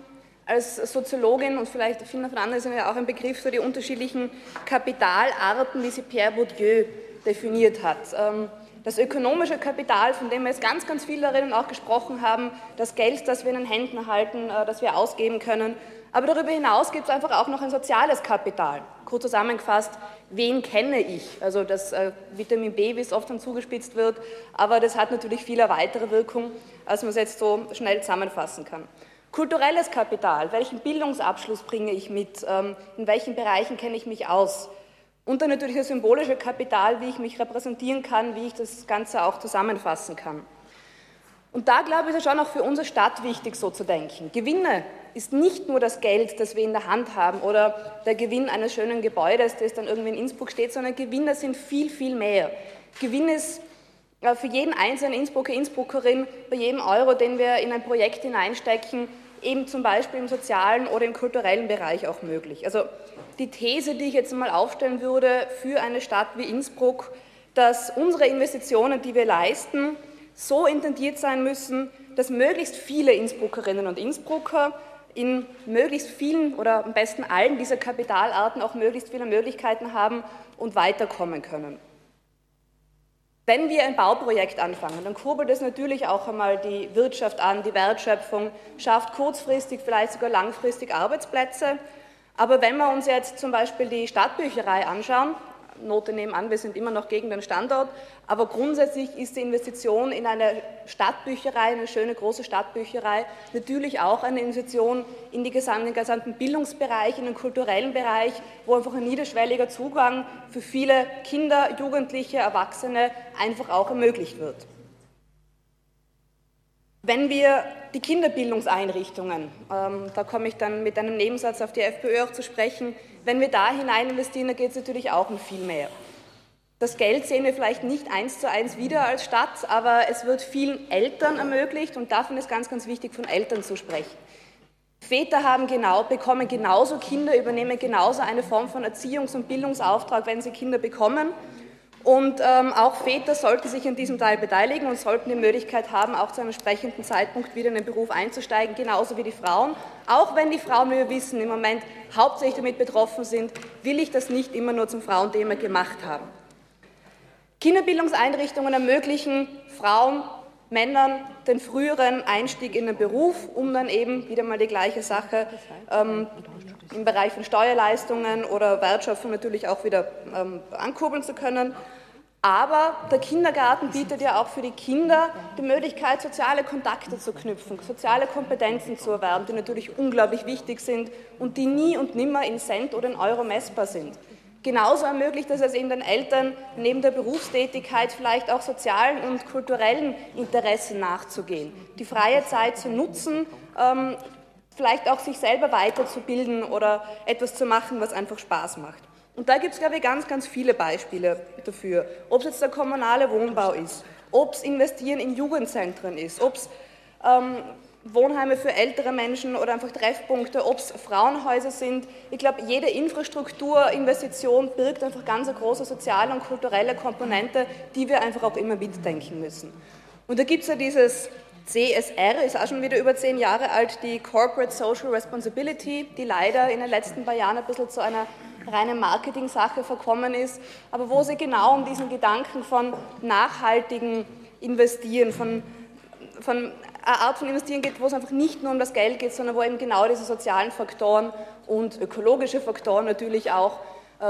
Als Soziologin und vielleicht anderen sind ja auch ein Begriff für die unterschiedlichen Kapitalarten, wie sie Pierre Bourdieu definiert hat. Ähm, das ökonomische Kapital, von dem wir jetzt ganz, ganz viele darin auch gesprochen haben, das Geld, das wir in den Händen halten, äh, das wir ausgeben können. Aber darüber hinaus gibt es einfach auch noch ein soziales Kapital. Kurz zusammengefasst, wen kenne ich? Also das äh, Vitamin B, wie es oft dann zugespitzt wird, aber das hat natürlich viel weitere Wirkung, als man es jetzt so schnell zusammenfassen kann. Kulturelles Kapital, welchen Bildungsabschluss bringe ich mit, ähm, in welchen Bereichen kenne ich mich aus? Und dann natürlich das symbolische Kapital, wie ich mich repräsentieren kann, wie ich das Ganze auch zusammenfassen kann. Und da glaube ich, ist es schon auch für unsere Stadt wichtig, so zu denken. Gewinne ist nicht nur das Geld, das wir in der Hand haben oder der Gewinn eines schönen Gebäudes, das dann irgendwie in Innsbruck steht, sondern Gewinne sind viel, viel mehr. Gewinn ist für jeden einzelnen Innsbrucker, Innsbruckerin bei jedem Euro, den wir in ein Projekt hineinstecken, eben zum Beispiel im sozialen oder im kulturellen Bereich auch möglich. Also die These, die ich jetzt mal aufstellen würde für eine Stadt wie Innsbruck, dass unsere Investitionen, die wir leisten, so intendiert sein müssen, dass möglichst viele Innsbruckerinnen und Innsbrucker in möglichst vielen oder am besten allen dieser Kapitalarten auch möglichst viele Möglichkeiten haben und weiterkommen können. Wenn wir ein Bauprojekt anfangen, dann kurbelt es natürlich auch einmal die Wirtschaft an, die Wertschöpfung, schafft kurzfristig, vielleicht sogar langfristig Arbeitsplätze. Aber wenn wir uns jetzt zum Beispiel die Stadtbücherei anschauen, Note nebenan, wir sind immer noch gegen den Standort, aber grundsätzlich ist die Investition in eine Stadtbücherei, eine schöne große Stadtbücherei, natürlich auch eine Investition in den gesamten Bildungsbereich, in den kulturellen Bereich, wo einfach ein niederschwelliger Zugang für viele Kinder, Jugendliche, Erwachsene einfach auch ermöglicht wird. Wenn wir die Kinderbildungseinrichtungen, ähm, da komme ich dann mit einem Nebensatz auf die FPÖ auch zu sprechen, wenn wir da hinein investieren, dann geht es natürlich auch um viel mehr. Das Geld sehen wir vielleicht nicht eins zu eins wieder als Stadt, aber es wird vielen Eltern ermöglicht und davon ist ganz, ganz wichtig, von Eltern zu sprechen. Väter haben genau, bekommen genauso Kinder, übernehmen genauso eine Form von Erziehungs- und Bildungsauftrag, wenn sie Kinder bekommen. Und ähm, auch Väter sollten sich an diesem Teil beteiligen und sollten die Möglichkeit haben, auch zu einem entsprechenden Zeitpunkt wieder in den Beruf einzusteigen, genauso wie die Frauen. Auch wenn die Frauen, wie wir wissen, im Moment hauptsächlich damit betroffen sind, will ich das nicht immer nur zum Frauenthema gemacht haben. Kinderbildungseinrichtungen ermöglichen Frauen Männern den früheren Einstieg in den Beruf, um dann eben wieder mal die gleiche Sache ähm, im Bereich von Steuerleistungen oder Wertschöpfung natürlich auch wieder ähm, ankurbeln zu können. Aber der Kindergarten bietet ja auch für die Kinder die Möglichkeit, soziale Kontakte zu knüpfen, soziale Kompetenzen zu erwerben, die natürlich unglaublich wichtig sind und die nie und nimmer in Cent oder in Euro messbar sind. Genauso ermöglicht es es eben den Eltern, neben der Berufstätigkeit vielleicht auch sozialen und kulturellen Interessen nachzugehen, die freie Zeit zu nutzen, ähm, vielleicht auch sich selber weiterzubilden oder etwas zu machen, was einfach Spaß macht. Und da gibt es, glaube ich, ganz, ganz viele Beispiele dafür. Ob es jetzt der kommunale Wohnbau ist, ob es Investieren in Jugendzentren ist, ob es ähm, Wohnheime für ältere Menschen oder einfach Treffpunkte, ob es Frauenhäuser sind. Ich glaube, jede Infrastrukturinvestition birgt einfach ganz eine große soziale und kulturelle Komponente, die wir einfach auch immer mitdenken müssen. Und da gibt es ja dieses CSR, ist auch schon wieder über zehn Jahre alt, die Corporate Social Responsibility, die leider in den letzten paar Jahren ein bisschen zu einer reinen Marketing-Sache verkommen ist, aber wo sie genau um diesen Gedanken von nachhaltigen Investieren, von, von eine Art von Investieren geht, wo es einfach nicht nur um das Geld geht, sondern wo eben genau diese sozialen Faktoren und ökologische Faktoren natürlich auch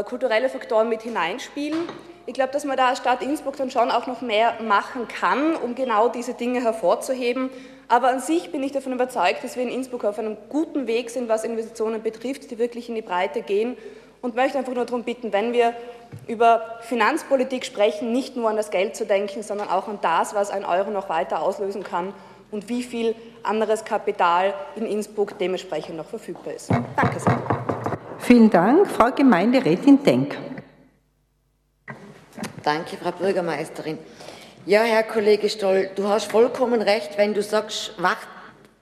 kulturelle Faktoren mit hineinspielen. Ich glaube, dass man da als Stadt Innsbruck dann schon auch noch mehr machen kann, um genau diese Dinge hervorzuheben. Aber an sich bin ich davon überzeugt, dass wir in Innsbruck auf einem guten Weg sind, was Investitionen betrifft, die wirklich in die Breite gehen. Und möchte einfach nur darum bitten, wenn wir über Finanzpolitik sprechen, nicht nur an das Geld zu denken, sondern auch an das, was ein Euro noch weiter auslösen kann und wie viel anderes Kapital in Innsbruck dementsprechend noch verfügbar ist. Danke sehr. Vielen Dank, Frau Gemeinderätin Denk. Danke, Frau Bürgermeisterin. Ja, Herr Kollege Stoll, du hast vollkommen recht, wenn du sagst, Wach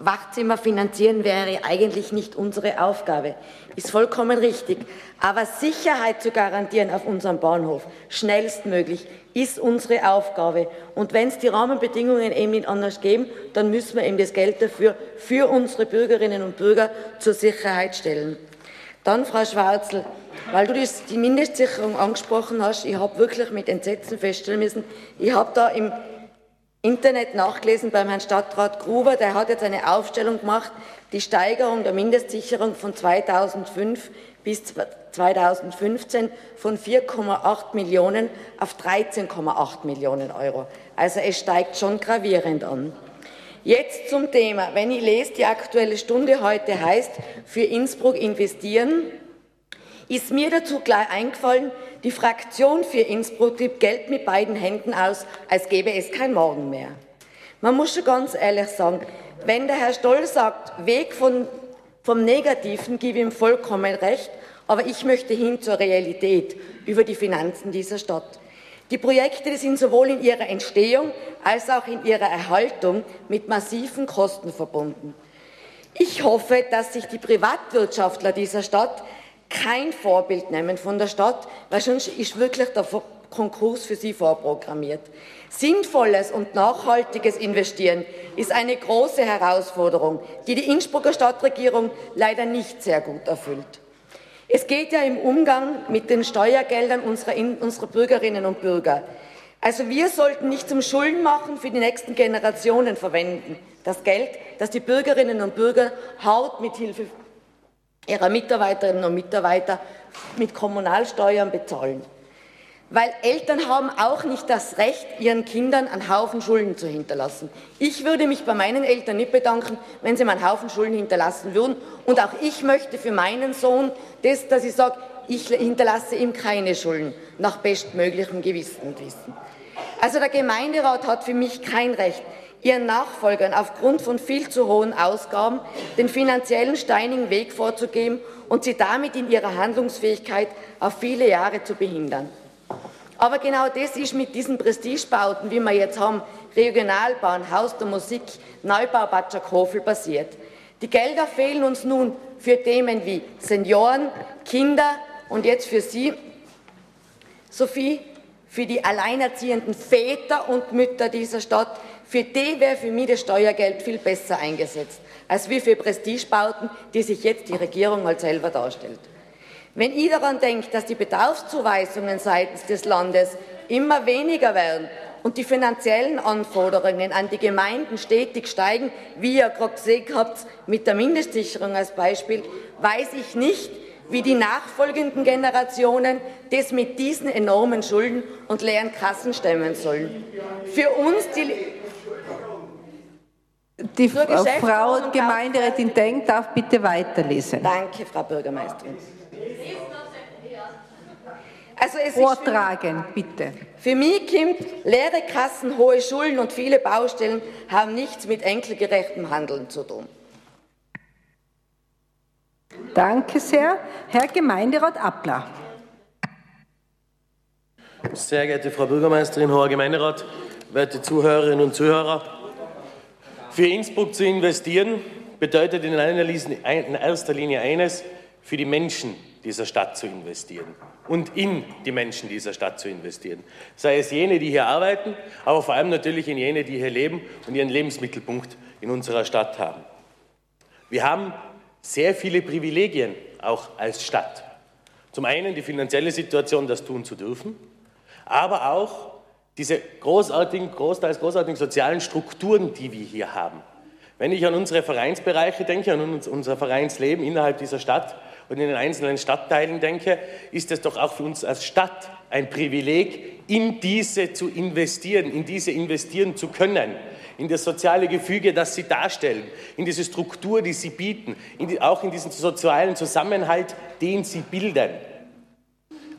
Wachzimmer finanzieren wäre eigentlich nicht unsere Aufgabe. Ist vollkommen richtig. Aber Sicherheit zu garantieren auf unserem Bahnhof, schnellstmöglich, ist unsere Aufgabe. Und wenn es die Rahmenbedingungen eben nicht anders geben, dann müssen wir eben das Geld dafür für unsere Bürgerinnen und Bürger zur Sicherheit stellen. Dann, Frau Schwarzel, weil du die Mindestsicherung angesprochen hast, ich habe wirklich mit Entsetzen feststellen müssen, ich habe da im Internet nachgelesen beim Herrn Stadtrat Gruber, der hat jetzt eine Aufstellung gemacht, die Steigerung der Mindestsicherung von 2005 bis 2015 von 4,8 Millionen auf 13,8 Millionen Euro. Also es steigt schon gravierend an. Jetzt zum Thema. Wenn ich lese, die Aktuelle Stunde heute heißt, für Innsbruck investieren, ist mir dazu gleich eingefallen, die Fraktion für Innsbruck gibt Geld mit beiden Händen aus, als gäbe es kein Morgen mehr. Man muss schon ganz ehrlich sagen, wenn der Herr Stoll sagt, Weg von, vom Negativen, gebe ihm vollkommen recht, aber ich möchte hin zur Realität über die Finanzen dieser Stadt. Die Projekte sind sowohl in ihrer Entstehung als auch in ihrer Erhaltung mit massiven Kosten verbunden. Ich hoffe, dass sich die Privatwirtschaftler dieser Stadt kein Vorbild nehmen von der Stadt, weil sonst ist wirklich der Konkurs für sie vorprogrammiert. Sinnvolles und nachhaltiges Investieren ist eine große Herausforderung, die die Innsbrucker Stadtregierung leider nicht sehr gut erfüllt. Es geht ja im Umgang mit den Steuergeldern unserer, unserer Bürgerinnen und Bürger. Also wir sollten nicht zum Schulden machen für die nächsten Generationen verwenden. Das Geld, das die Bürgerinnen und Bürger hart mit Hilfe ihrer Mitarbeiterinnen und Mitarbeiter mit Kommunalsteuern bezahlen. Weil Eltern haben auch nicht das Recht, ihren Kindern einen Haufen Schulden zu hinterlassen. Ich würde mich bei meinen Eltern nicht bedanken, wenn sie mir einen Haufen Schulden hinterlassen würden. Und auch ich möchte für meinen Sohn das, dass ich sage, ich hinterlasse ihm keine Schulden, nach bestmöglichem Gewissen und Wissen. Also der Gemeinderat hat für mich kein Recht, ihren Nachfolgern aufgrund von viel zu hohen Ausgaben den finanziellen steinigen Weg vorzugeben und sie damit in ihrer Handlungsfähigkeit auf viele Jahre zu behindern. Aber genau das ist mit diesen Prestigebauten, wie wir jetzt haben, Regionalbahn, Haus der Musik, Neubau Bad Schakofel passiert. Die Gelder fehlen uns nun für Themen wie Senioren, Kinder und jetzt für Sie, Sophie, für die alleinerziehenden Väter und Mütter dieser Stadt, für die wäre für mich das Steuergeld viel besser eingesetzt, als wie für Prestigebauten, die sich jetzt die Regierung mal selber darstellt. Wenn ich daran denke, dass die Bedarfszuweisungen seitens des Landes immer weniger werden und die finanziellen Anforderungen an die Gemeinden stetig steigen, wie ihr gerade gesehen habt mit der Mindestsicherung als Beispiel, weiß ich nicht, wie die nachfolgenden Generationen das mit diesen enormen Schulden und leeren Kassen stemmen sollen. Für uns die die Frau Gemeinderätin Denk darf bitte weiterlesen. Danke, Frau Bürgermeisterin. Also es Vortragen, für, bitte. Für mich kommt, leere Kassen, hohe Schulden und viele Baustellen haben nichts mit enkelgerechtem Handeln zu tun. Danke sehr. Herr Gemeinderat Appler. Sehr geehrte Frau Bürgermeisterin, hoher Gemeinderat, werte Zuhörerinnen und Zuhörer. Für Innsbruck zu investieren bedeutet in erster Linie eines, für die Menschen dieser Stadt zu investieren und in die Menschen dieser Stadt zu investieren. Sei es jene, die hier arbeiten, aber vor allem natürlich in jene, die hier leben und ihren Lebensmittelpunkt in unserer Stadt haben. Wir haben sehr viele Privilegien auch als Stadt. Zum einen die finanzielle Situation, das tun zu dürfen, aber auch diese großartigen, großteils großartigen sozialen Strukturen, die wir hier haben. Wenn ich an unsere Vereinsbereiche denke, an unser Vereinsleben innerhalb dieser Stadt und in den einzelnen Stadtteilen denke, ist es doch auch für uns als Stadt ein Privileg, in diese zu investieren, in diese investieren zu können in das soziale Gefüge, das sie darstellen, in diese Struktur, die sie bieten, in die, auch in diesen sozialen Zusammenhalt, den sie bilden.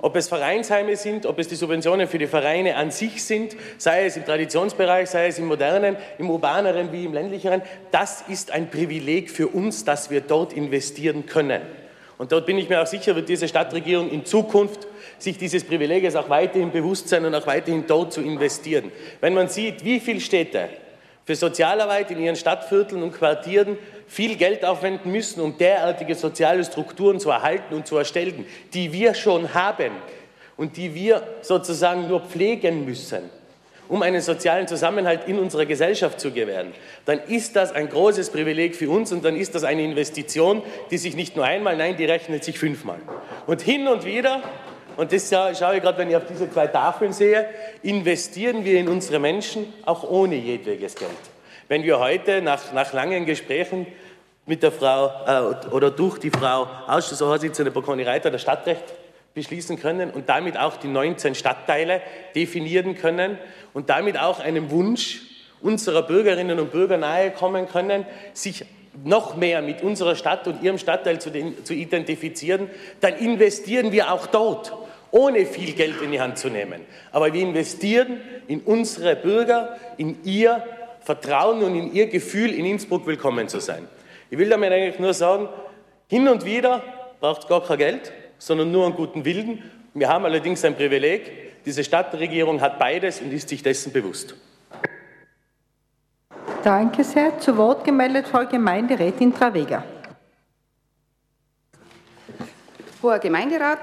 Ob es Vereinsheime sind, ob es die Subventionen für die Vereine an sich sind, sei es im Traditionsbereich, sei es im modernen, im urbaneren wie im ländlicheren, das ist ein Privileg für uns, dass wir dort investieren können. Und dort bin ich mir auch sicher, wird diese Stadtregierung in Zukunft sich dieses Privileges auch weiterhin bewusst sein und auch weiterhin dort zu investieren. Wenn man sieht, wie viele Städte für Sozialarbeit in ihren Stadtvierteln und Quartieren viel Geld aufwenden müssen, um derartige soziale Strukturen zu erhalten und zu erstellen, die wir schon haben und die wir sozusagen nur pflegen müssen, um einen sozialen Zusammenhalt in unserer Gesellschaft zu gewähren, dann ist das ein großes Privileg für uns und dann ist das eine Investition, die sich nicht nur einmal, nein, die rechnet sich fünfmal. Und hin und wieder und das schaue ich gerade, wenn ich auf diese zwei Tafeln sehe, investieren wir in unsere Menschen auch ohne jedwedes Geld. Wenn wir heute nach, nach langen Gesprächen mit der Frau äh, oder durch die Frau Ausschussvorsitzende Bocconi Reiter das Stadtrecht beschließen können und damit auch die 19 Stadtteile definieren können und damit auch einem Wunsch unserer Bürgerinnen und Bürger nahe kommen können, sich noch mehr mit unserer Stadt und ihrem Stadtteil zu, den, zu identifizieren, dann investieren wir auch dort, ohne viel Geld in die Hand zu nehmen. Aber wir investieren in unsere Bürger, in ihr Vertrauen und in ihr Gefühl, in Innsbruck willkommen zu sein. Ich will damit eigentlich nur sagen, hin und wieder braucht es gar kein Geld, sondern nur einen guten Willen. Wir haben allerdings ein Privileg. Diese Stadtregierung hat beides und ist sich dessen bewusst. Danke sehr. Zu Wort gemeldet Frau Gemeinderätin Travega. Hoher Gemeinderat,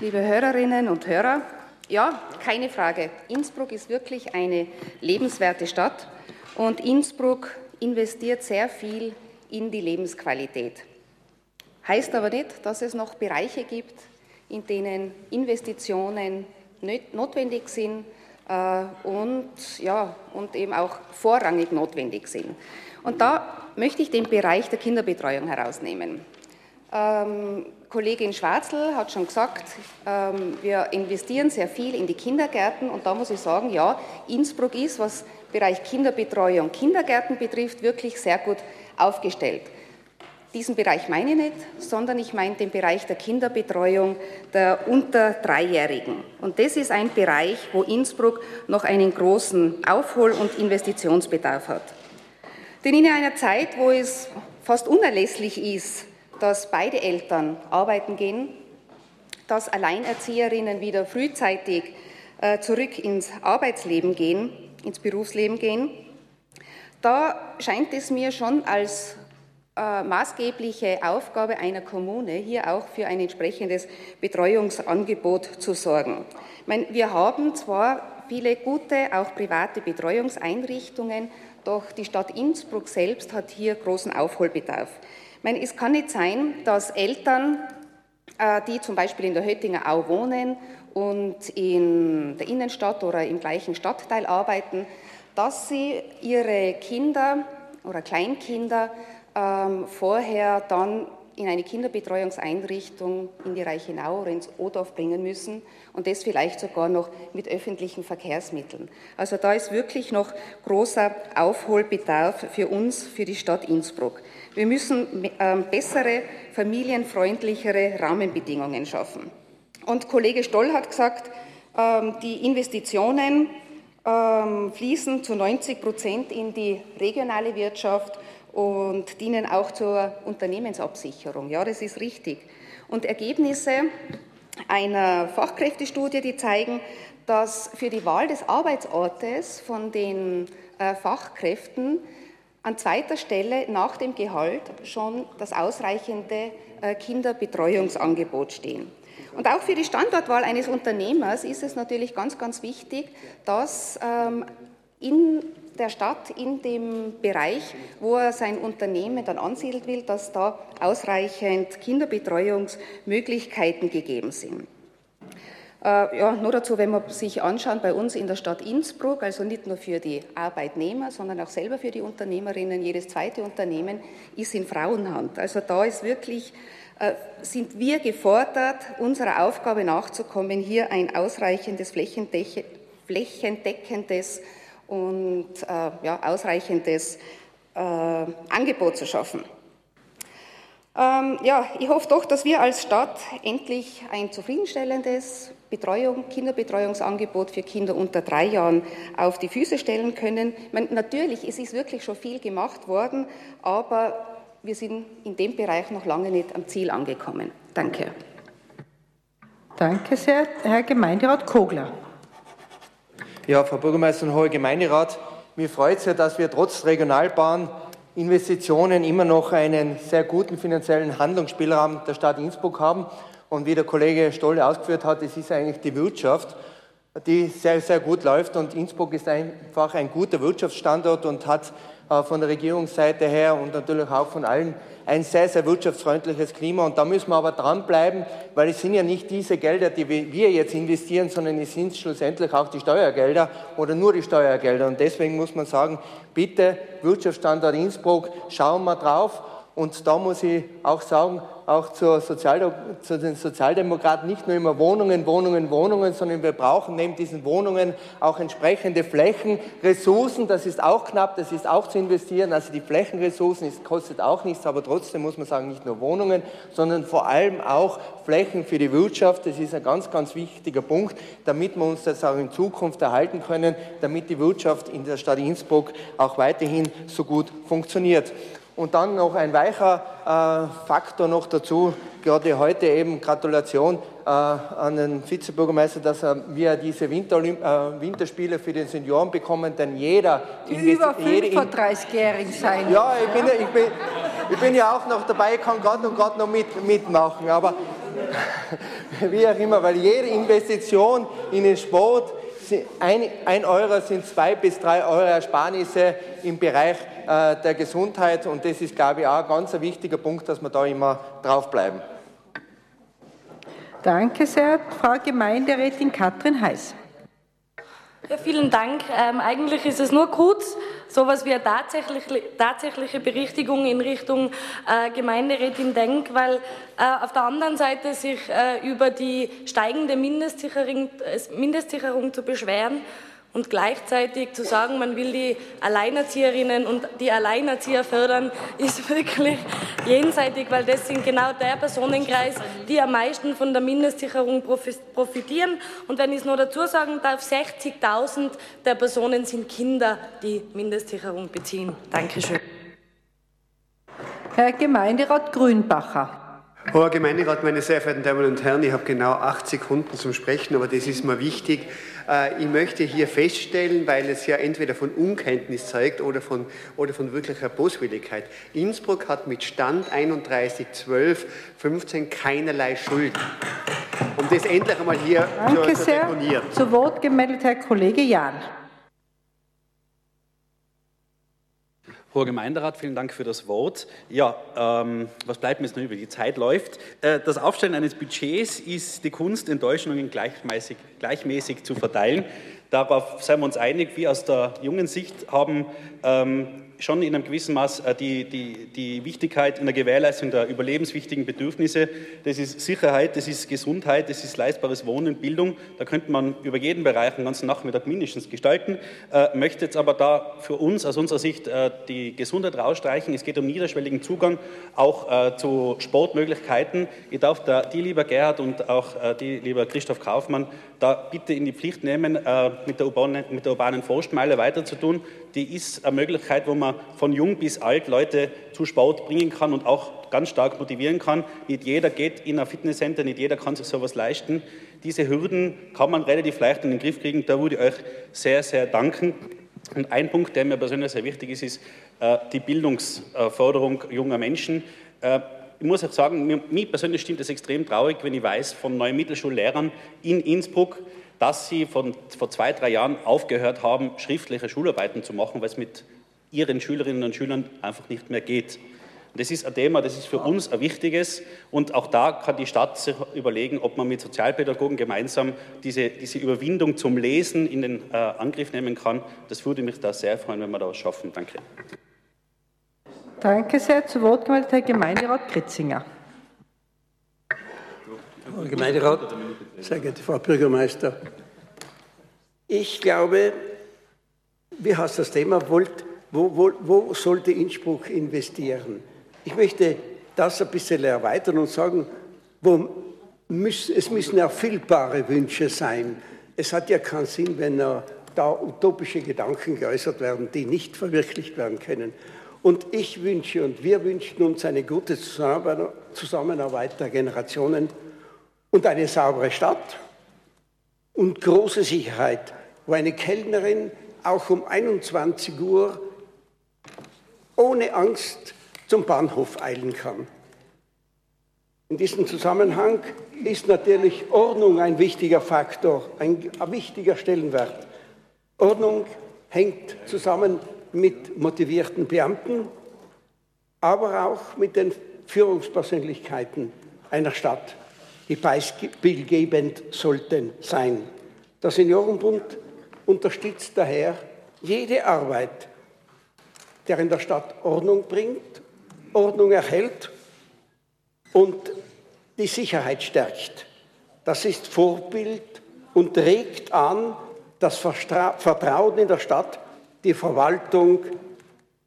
liebe Hörerinnen und Hörer, ja, keine Frage. Innsbruck ist wirklich eine lebenswerte Stadt und Innsbruck investiert sehr viel in die Lebensqualität. Heißt aber nicht, dass es noch Bereiche gibt, in denen Investitionen notwendig sind, äh, und, ja, und eben auch vorrangig notwendig sind. Und da möchte ich den Bereich der Kinderbetreuung herausnehmen. Ähm, Kollegin Schwarzl hat schon gesagt, ähm, wir investieren sehr viel in die Kindergärten und da muss ich sagen, ja, Innsbruck ist, was Bereich Kinderbetreuung, Kindergärten betrifft, wirklich sehr gut aufgestellt. Diesen Bereich meine ich nicht, sondern ich meine den Bereich der Kinderbetreuung der unter Dreijährigen. Und das ist ein Bereich, wo Innsbruck noch einen großen Aufhol- und Investitionsbedarf hat. Denn in einer Zeit, wo es fast unerlässlich ist, dass beide Eltern arbeiten gehen, dass Alleinerzieherinnen wieder frühzeitig äh, zurück ins Arbeitsleben gehen, ins Berufsleben gehen, da scheint es mir schon als äh, maßgebliche Aufgabe einer Kommune, hier auch für ein entsprechendes Betreuungsangebot zu sorgen. Ich meine, wir haben zwar viele gute, auch private Betreuungseinrichtungen, doch die Stadt Innsbruck selbst hat hier großen Aufholbedarf. Ich meine, es kann nicht sein, dass Eltern äh, die zum Beispiel in der Höttinger Au wohnen und in der Innenstadt oder im gleichen Stadtteil arbeiten, dass sie ihre Kinder oder Kleinkinder ähm, vorher dann in eine Kinderbetreuungseinrichtung in die Reichenau oder ins Odorf bringen müssen und das vielleicht sogar noch mit öffentlichen Verkehrsmitteln. Also da ist wirklich noch großer Aufholbedarf für uns, für die Stadt Innsbruck. Wir müssen ähm, bessere, familienfreundlichere Rahmenbedingungen schaffen. Und Kollege Stoll hat gesagt, ähm, die Investitionen ähm, fließen zu 90 Prozent in die regionale Wirtschaft und dienen auch zur Unternehmensabsicherung. Ja, das ist richtig. Und Ergebnisse einer Fachkräftestudie, die zeigen, dass für die Wahl des Arbeitsortes von den äh, Fachkräften an zweiter Stelle nach dem Gehalt schon das ausreichende äh, Kinderbetreuungsangebot stehen. Und auch für die Standortwahl eines Unternehmers ist es natürlich ganz, ganz wichtig, dass ähm, in der Stadt, in dem Bereich, wo er sein Unternehmen dann ansiedeln will, dass da ausreichend Kinderbetreuungsmöglichkeiten gegeben sind. Äh, ja, nur dazu, wenn man sich anschaut, bei uns in der Stadt Innsbruck, also nicht nur für die Arbeitnehmer, sondern auch selber für die Unternehmerinnen, jedes zweite Unternehmen ist in Frauenhand. Also da ist wirklich äh, sind wir gefordert, unserer Aufgabe nachzukommen, hier ein ausreichendes flächendeckendes und äh, ja, ausreichendes äh, Angebot zu schaffen. Ähm, ja, ich hoffe doch, dass wir als Stadt endlich ein zufriedenstellendes Betreuung, Kinderbetreuungsangebot für Kinder unter drei Jahren auf die Füße stellen können. Meine, natürlich, es ist wirklich schon viel gemacht worden, aber wir sind in dem Bereich noch lange nicht am Ziel angekommen. Danke. Danke sehr, Herr Gemeinderat Kogler. Ja, Frau Bürgermeisterin, Hohe Gemeinderat, mir freut es ja, dass wir trotz Regionalbahninvestitionen immer noch einen sehr guten finanziellen Handlungsspielraum der Stadt Innsbruck haben. Und wie der Kollege Stolle ausgeführt hat, es ist eigentlich die Wirtschaft, die sehr, sehr gut läuft. Und Innsbruck ist einfach ein guter Wirtschaftsstandort und hat von der Regierungsseite her und natürlich auch von allen ein sehr, sehr wirtschaftsfreundliches Klima. Und da müssen wir aber dranbleiben, weil es sind ja nicht diese Gelder, die wir jetzt investieren, sondern es sind schlussendlich auch die Steuergelder oder nur die Steuergelder. Und deswegen muss man sagen, bitte Wirtschaftsstandort Innsbruck, schauen wir drauf. Und da muss ich auch sagen, auch Sozial zu den Sozialdemokraten nicht nur immer Wohnungen, Wohnungen, Wohnungen, sondern wir brauchen neben diesen Wohnungen auch entsprechende Flächen, Ressourcen, das ist auch knapp, das ist auch zu investieren. Also die Flächenressourcen, das kostet auch nichts, aber trotzdem muss man sagen, nicht nur Wohnungen, sondern vor allem auch Flächen für die Wirtschaft. Das ist ein ganz, ganz wichtiger Punkt, damit wir uns das auch in Zukunft erhalten können, damit die Wirtschaft in der Stadt Innsbruck auch weiterhin so gut funktioniert. Und dann noch ein weicher äh, Faktor noch dazu, gerade heute eben Gratulation äh, an den Vizebürgermeister, dass er, wir diese Winter, äh, Winterspiele für den Senioren bekommen, denn jeder... Die über 35-jährig sein. Ja, ich bin, ich, bin, ich bin ja auch noch dabei, kann gerade und gerade noch mit, mitmachen, aber [LAUGHS] wie auch immer, weil jede Investition in den Sport, ein, ein Euro sind zwei bis drei Euro Ersparnisse im Bereich äh, der Gesundheit. Und das ist, glaube ich, auch ein ganz wichtiger Punkt, dass wir da immer draufbleiben. Danke sehr, Frau Gemeinderätin Katrin Heiß. Ja, vielen Dank. Ähm, eigentlich ist es nur kurz, so was wie eine tatsächliche, tatsächliche Berichtigung in Richtung äh, Gemeinderätin Denk, weil äh, auf der anderen Seite sich äh, über die steigende Mindestsicherung, äh, Mindestsicherung zu beschweren und gleichzeitig zu sagen, man will die Alleinerzieherinnen und die Alleinerzieher fördern, ist [LAUGHS] wirklich jenseitig, weil das sind genau der Personenkreis, die am meisten von der Mindestsicherung profitieren. Und wenn ich es noch dazu sagen darf, 60.000 der Personen sind Kinder, die Mindestsicherung beziehen. Dankeschön. Herr Gemeinderat Grünbacher. Hoher Gemeinderat, meine sehr verehrten Damen und Herren, ich habe genau acht Sekunden zum Sprechen, aber das ist mir wichtig. Äh, ich möchte hier feststellen, weil es ja entweder von Unkenntnis zeigt oder von, oder von wirklicher Boswilligkeit. Innsbruck hat mit Stand 31, 12, 15 keinerlei Schulden. Um das endlich einmal hier Danke zu, zu deponieren. Zu Wort gemeldet Herr Kollege Jahn. Hoher Gemeinderat, vielen Dank für das Wort. Ja, ähm, was bleibt mir jetzt noch über? Die Zeit läuft. Äh, das Aufstellen eines Budgets ist die Kunst, Enttäuschungen gleichmäßig, gleichmäßig zu verteilen. Darauf sind wir uns einig. Wir aus der jungen Sicht haben ähm, schon in einem gewissen Maß äh, die, die, die Wichtigkeit in der Gewährleistung der überlebenswichtigen Bedürfnisse. Das ist Sicherheit, das ist Gesundheit, das ist leistbares Wohnen, Bildung. Da könnte man über jeden Bereich den ganzen Nachmittag mindestens gestalten. Äh, möchte jetzt aber da für uns aus unserer Sicht äh, die Gesundheit rausstreichen. Es geht um niederschwelligen Zugang auch äh, zu Sportmöglichkeiten. Ich darf da die lieber Gerhard und auch äh, die lieber Christoph Kaufmann da bitte in die Pflicht nehmen, äh, mit der urbanen, mit der urbanen Forstmeile weiterzutun. Die ist eine Möglichkeit, wo man von jung bis alt Leute zu Sport bringen kann und auch ganz stark motivieren kann. Nicht jeder geht in ein Fitnesscenter, nicht jeder kann sich sowas leisten. Diese Hürden kann man relativ leicht in den Griff kriegen. Da würde ich euch sehr, sehr danken. Und ein Punkt, der mir persönlich sehr wichtig ist, ist äh, die Bildungsförderung junger Menschen. Äh, ich muss auch sagen, mir, mir persönlich stimmt es extrem traurig, wenn ich weiß von neuen Mittelschullehrern in Innsbruck, dass sie von, vor zwei, drei Jahren aufgehört haben, schriftliche Schularbeiten zu machen, weil es mit ihren Schülerinnen und Schülern einfach nicht mehr geht. Das ist ein Thema, das ist für uns ein wichtiges und auch da kann die Stadt sich überlegen, ob man mit Sozialpädagogen gemeinsam diese, diese Überwindung zum Lesen in den äh, Angriff nehmen kann. Das würde mich da sehr freuen, wenn wir da was schaffen. Danke. Danke sehr. Zu Wort gemeldet Herr Gemeinderat Kritzinger. Herr Gemeinderat, sehr geehrte Frau Bürgermeister, ich glaube, wie heißt das Thema, wo, wo, wo sollte Innsbruck investieren? Ich möchte das ein bisschen erweitern und sagen, wo müssen, es müssen erfüllbare Wünsche sein. Es hat ja keinen Sinn, wenn da utopische Gedanken geäußert werden, die nicht verwirklicht werden können. Und ich wünsche und wir wünschen uns eine gute Zusammenarbeit der Generationen und eine saubere Stadt und große Sicherheit, wo eine Kellnerin auch um 21 Uhr ohne Angst zum Bahnhof eilen kann. In diesem Zusammenhang ist natürlich Ordnung ein wichtiger Faktor, ein, wichtiger Stellenwert. Ordnung hängt zusammen mit motivierten Beamten, aber auch mit den Führungspersönlichkeiten einer Stadt, die beispielgebend sollten sein. Der Seniorenbund unterstützt daher jede Arbeit, der in der Stadt Ordnung bringt, Ordnung erhält und die Sicherheit stärkt. Das ist Vorbild und regt an das Vertrauen in der Stadt die Verwaltung,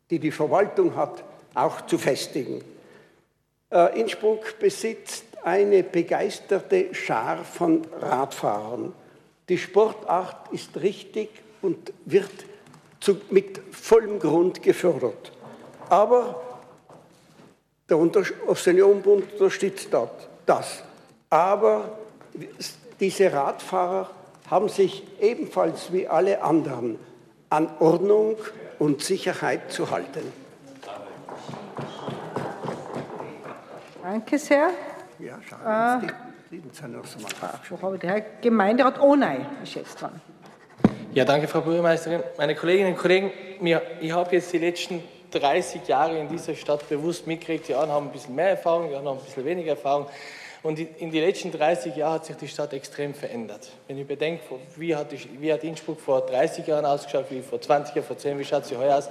die die Verwaltung hat, auch zu festigen. Äh, Innsbruck besitzt eine begeisterte Schar von Radfahrern. Die Sportart ist richtig und wird zu, mit vollem Grund gefördert. Aber der Seniorenbund unterstützt das. Aber diese Radfahrer haben sich ebenfalls wie alle anderen an Ordnung und Sicherheit zu halten. Danke sehr. Ja, schade. Äh, wo habe ich Herr Gemeinderat Ohnei ist jetzt dran. Ja, danke, Frau Bürgermeisterin. Meine Kolleginnen und Kollegen, ich habe jetzt die letzten 30 Jahre in dieser Stadt bewusst mitgekriegt. Die anderen haben ein bisschen mehr Erfahrung, die anderen haben ein bisschen weniger Erfahrung. Und in den letzten 30 Jahren hat sich die Stadt extrem verändert. Wenn ich bedenke, wie hat, wie hat Innsbruck vor 30 Jahren ausgeschaut, wie vor 20 Jahren, vor 10, wie schaut sie heuer aus?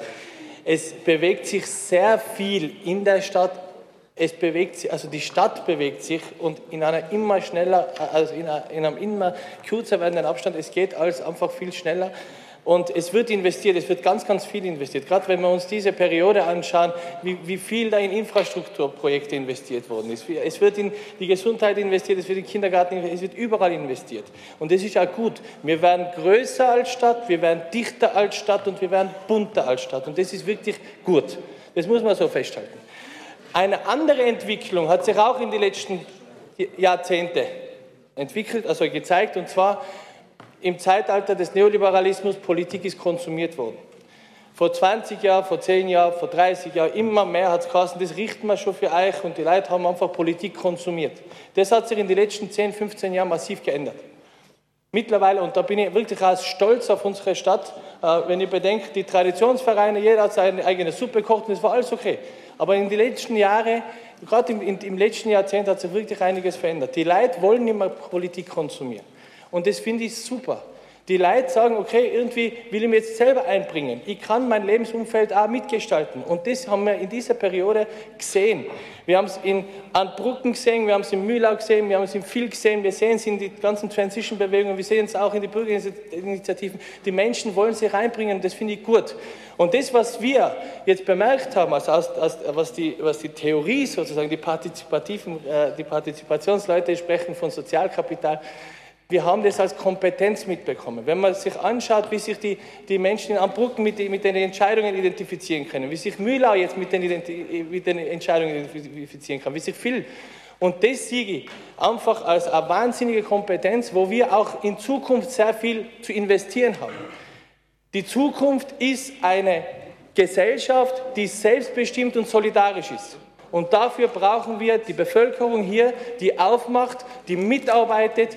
Es bewegt sich sehr viel in der Stadt. Es bewegt sich, also die Stadt bewegt sich und in einer immer schneller, also in, einem immer kürzer werdenden Abstand. Es geht alles einfach viel schneller. Und es wird investiert, es wird ganz, ganz viel investiert. Gerade wenn wir uns diese Periode anschauen, wie, wie viel da in Infrastrukturprojekte investiert worden ist. Es wird in die Gesundheit investiert, es wird in den Kindergarten investiert, es wird überall investiert. Und das ist auch gut. Wir werden größer als Stadt, wir werden dichter als Stadt und wir werden bunter als Stadt. Und das ist wirklich gut. Das muss man so festhalten. Eine andere Entwicklung hat sich auch in den letzten Jahrzehnten entwickelt, also gezeigt, und zwar im Zeitalter des Neoliberalismus, Politik ist konsumiert worden. Vor 20 Jahren, vor 10 Jahren, vor 30 Jahren, immer mehr hat es geheißen, das richten wir schon für euch und die Leute haben einfach Politik konsumiert. Das hat sich in den letzten 10, 15 Jahren massiv geändert. Mittlerweile, und da bin ich wirklich auch stolz auf unsere Stadt, äh, wenn ich bedenke, die Traditionsvereine, jeder hat seine eigene Suppe gekocht und das war alles okay. Aber in den letzten Jahren, gerade im, im letzten Jahrzehnt hat sich wirklich einiges verändert. Die Leute wollen mehr Politik konsumieren. Und das finde ich super. Die Leute sagen, okay, irgendwie will ich mich jetzt selber einbringen. Ich kann mein Lebensumfeld auch mitgestalten. Und das haben wir in dieser Periode gesehen. Wir haben es in Antbrucken gesehen, wir haben es in Mühlau gesehen, wir haben es in Viel gesehen, wir sehen es in die ganzen Transition-Bewegungen, wir sehen es auch in die Bürgerinitiativen. Die Menschen wollen sich reinbringen, das finde ich gut. Und das, was wir jetzt bemerkt haben, also aus, aus, was, die, was die Theorie sozusagen, die, partizipativen, äh, die Partizipationsleute sprechen von Sozialkapital, wir haben das als Kompetenz mitbekommen. Wenn man sich anschaut, wie sich die, die Menschen in Ambrücken mit, mit, den Entscheidungen identifizieren können, wie sich Mühlau jetzt mit den, mit den Entscheidungen identifizieren kann, wie sich viel. Und das sehe ich einfach als eine wahnsinnige Kompetenz, wo wir auch in Zukunft sehr viel zu investieren haben. Die Zukunft ist eine Gesellschaft, die selbstbestimmt und solidarisch ist. Und dafür brauchen wir die Bevölkerung hier, die aufmacht, die mitarbeitet,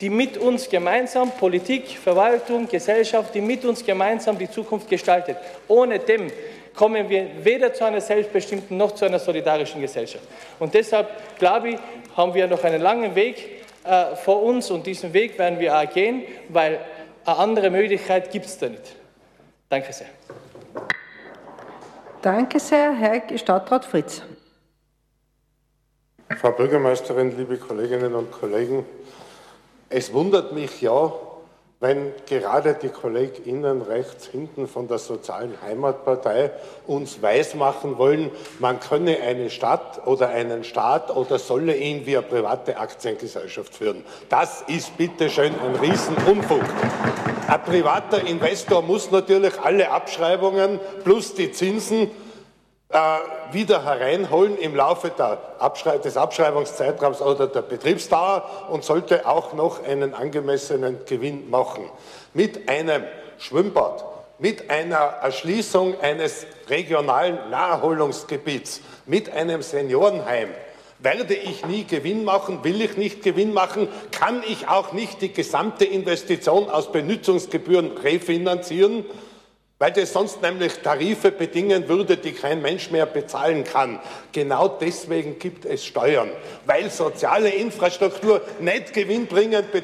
die mit uns gemeinsam, Politik, Verwaltung, Gesellschaft, die mit uns gemeinsam die Zukunft gestaltet. Ohne dem kommen wir weder zu einer selbstbestimmten noch zu einer solidarischen Gesellschaft. Und deshalb, glaube ich, haben wir noch einen langen Weg äh, vor uns und diesen Weg werden wir auch gehen, weil eine andere Möglichkeit gibt es da nicht. Danke sehr. Danke sehr, Herr Stadtrat Fritz. Frau Bürgermeisterin, liebe Kolleginnen und Kollegen, es wundert mich ja, wenn gerade die KollegInnen rechts hinten von der Sozialen Heimatpartei uns weismachen wollen, man könne eine Stadt oder einen Staat oder solle ihn wie eine private Aktiengesellschaft führen. Das ist bitteschön ein Riesenunfug. Ein privater Investor muss natürlich alle Abschreibungen plus die Zinsen äh, wieder hereinholen im Laufe Abschrei des Abschreibungszeitraums oder der Betriebsdauer und sollte auch noch einen angemessenen Gewinn machen. Mit einem Schwimmbad, mit einer Erschließung eines regionalen Naherholungsgebiets, mit einem Seniorenheim, werde ich nie Gewinn machen, will ich nicht Gewinn machen, kann ich auch nicht die gesamte Investition aus Benutzungsgebühren refinanzieren, weil das sonst nämlich Tarife bedingen würde, die kein Mensch mehr bezahlen kann. Genau deswegen gibt es Steuern, weil soziale Infrastruktur nicht gewinnbringend äh,